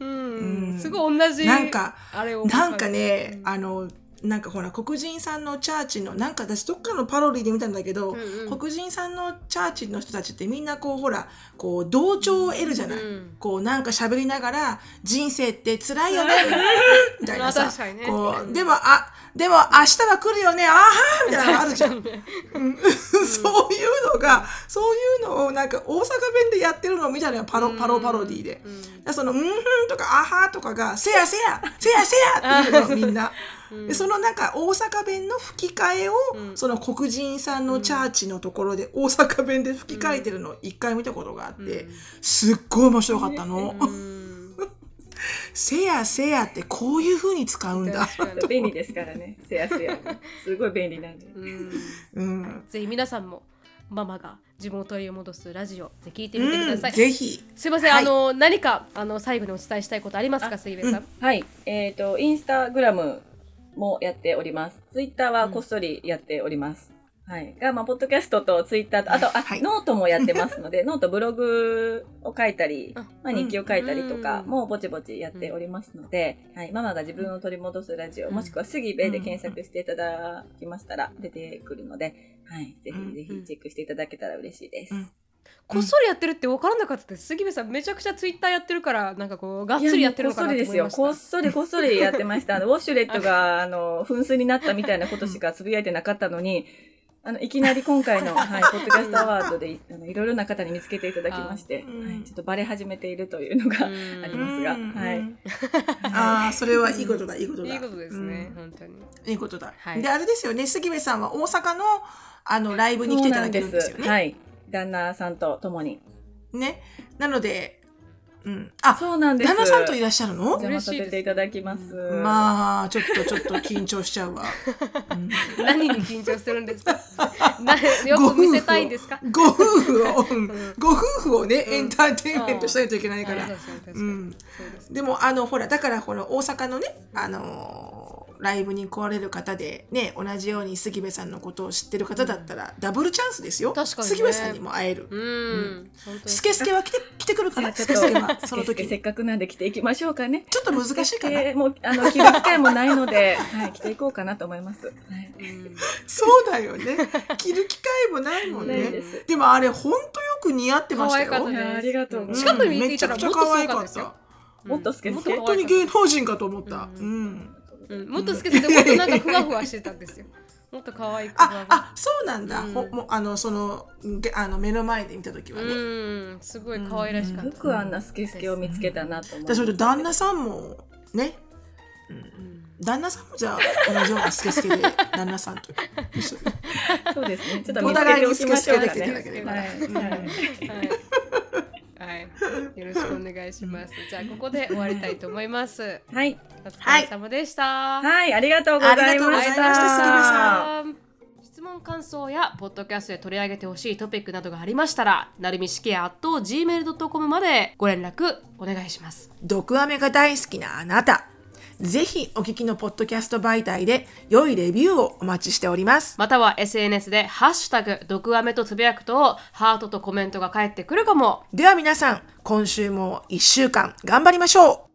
うん。うん。すごい同じなんかあれを。なんかね、うん。あの、なんかほら、黒人さんのチャーチの、なんか私どっかのパロディで見たんだけど、うんうん。黒人さんのチャーチの人たちってみんなこう、ほら、こう、同調を得るじゃない。うんこう、なんか喋りながら、人生って辛いよね、みたいなさ。ね、こう、でも、あ、でも明日は来るよね、あーはーみたいなのがあるじゃん。うん。そういうのが、そういうのをなんか大阪弁でやってるのを見たのよ、パロ、パロパロディで。うその、うんふんとか、あはーとかが、せやせや、せやせやっていうのみんな。でそのなんか大阪弁の吹き替えを、うん。その黒人さんのチャーチのところで大阪弁で吹き替えてるのを一回見たことがあって、すっごい面白かったの。うんせやせやってこういう風に使うんだ。便利ですからね。せやせや。すごい便利なんで。うんうん。ぜひ皆さんもママが自分を取り戻すラジオで聞いてみてください。うんぜひ。すいません、はいあの何かあの最後にお伝えしたいことありますか、杉部さん？はい。えっ、と、インスタグラムもやっております。ツイッターはこっそりやっております。はい。が、まあ、ポッドキャストとツイッターと、あと、あ、はい。ノートもやってますので、note、ブログを書いたり、あまあ、日記を書いたりとかうん。もぼちぼちやっておりますので、はい。ママが自分を取り戻すラジオ、もしくは杉部で検索していただきましたら出てくるので、はい。ぜうん。ひぜひチェックしていただけたら嬉しいです。うん。こっそりやってるって分からなかったです。杉部さんめちゃくちゃツイッターやってるからなんかこうがっつりやってるのかなと思いました。こっそりですよ。こっそりこっそりやってました。あの、ウォシュレットが、あの、噴水になったみたいなことしかつぶやいてなかったのに、あの、いきなり今回の、はい、ポッドキャストアワードで、あのいろいろな方に見つけていただきまして、うん。はい、ちょっとバレ始めているというのがあうん。りますが、うん。はい。ああそれはいいことだいいことだ。いいことですね、うん。本当に。いいことだ、はい。であれですよね杉部さんは大阪のあのライブに来ていただけるんですよね。はい。旦那さんと共に。ね。なのでうん。あそうなんです。旦那さんといらっしゃるの？お邪魔させていただきます。まあちょっとちょっと緊張しちゃうわ、うん。何に緊張するんですか？なよく見せたいんですか？ご夫婦を、うん。ご夫婦をね、エンターテインメントしないといけないから。でもあのほらだからこの大阪のね、あのーライブに来られる方でね同じように杉部さんのことを知ってる方だったら、ダブルチャンスですよ。確かにね。杉部さんにも会える、うん、スケスケは来て来てくるかな？ちょっとスケスケは その時に。せっかくなんで来ていきましょうかね。ちょっと難しいかな？えーもう、あの、着る機会もないので、はい、着ていこうかなと思います。はい。うん。そうだよね。着る機会もないもんね。です。でもあれほんとよく似合ってましたよ。可愛かったです。いやありがとうございます近くに見ていたらめちゃくちゃもっとす可愛かった。もっとスケスケ本当に芸能人かと思った、ううんんうん、もっと好きでもっとなんかふわふわしてたんですよ。もっと可愛くふわふわ。ああそうなんだ、うん。ほもうあのそのげあの目の前で見た時はね、うん。すごい可愛らしかった、よくあんなスケスケを見つけたなと思でそれとう。旦那さんもね。うん。旦那さんもじゃあ同じようなスケスケで旦那さんと。一緒にそうですね。ちょっとお互いにスケスケできていただね。ければ、はい。うんはい。はい、はい、よろしくお願いします。じゃあここで終わりたいと思います。はい。お疲れ様でした。はい、ありがとうございまありがとうございました。質問感想やポッドキャストで取り上げてほしいトピックなどがありましたら、なるみしきや gmail.com までご連絡お願いします。毒アメが大好きなあなたぜひお聞きのポッドキャスト媒体で良いレビューをお待ちしておりますまたは SNS でハッシュタグ毒アメとつぶやくとハートとコメントが返ってくるかも。では皆さん今週も1週間頑張りましょう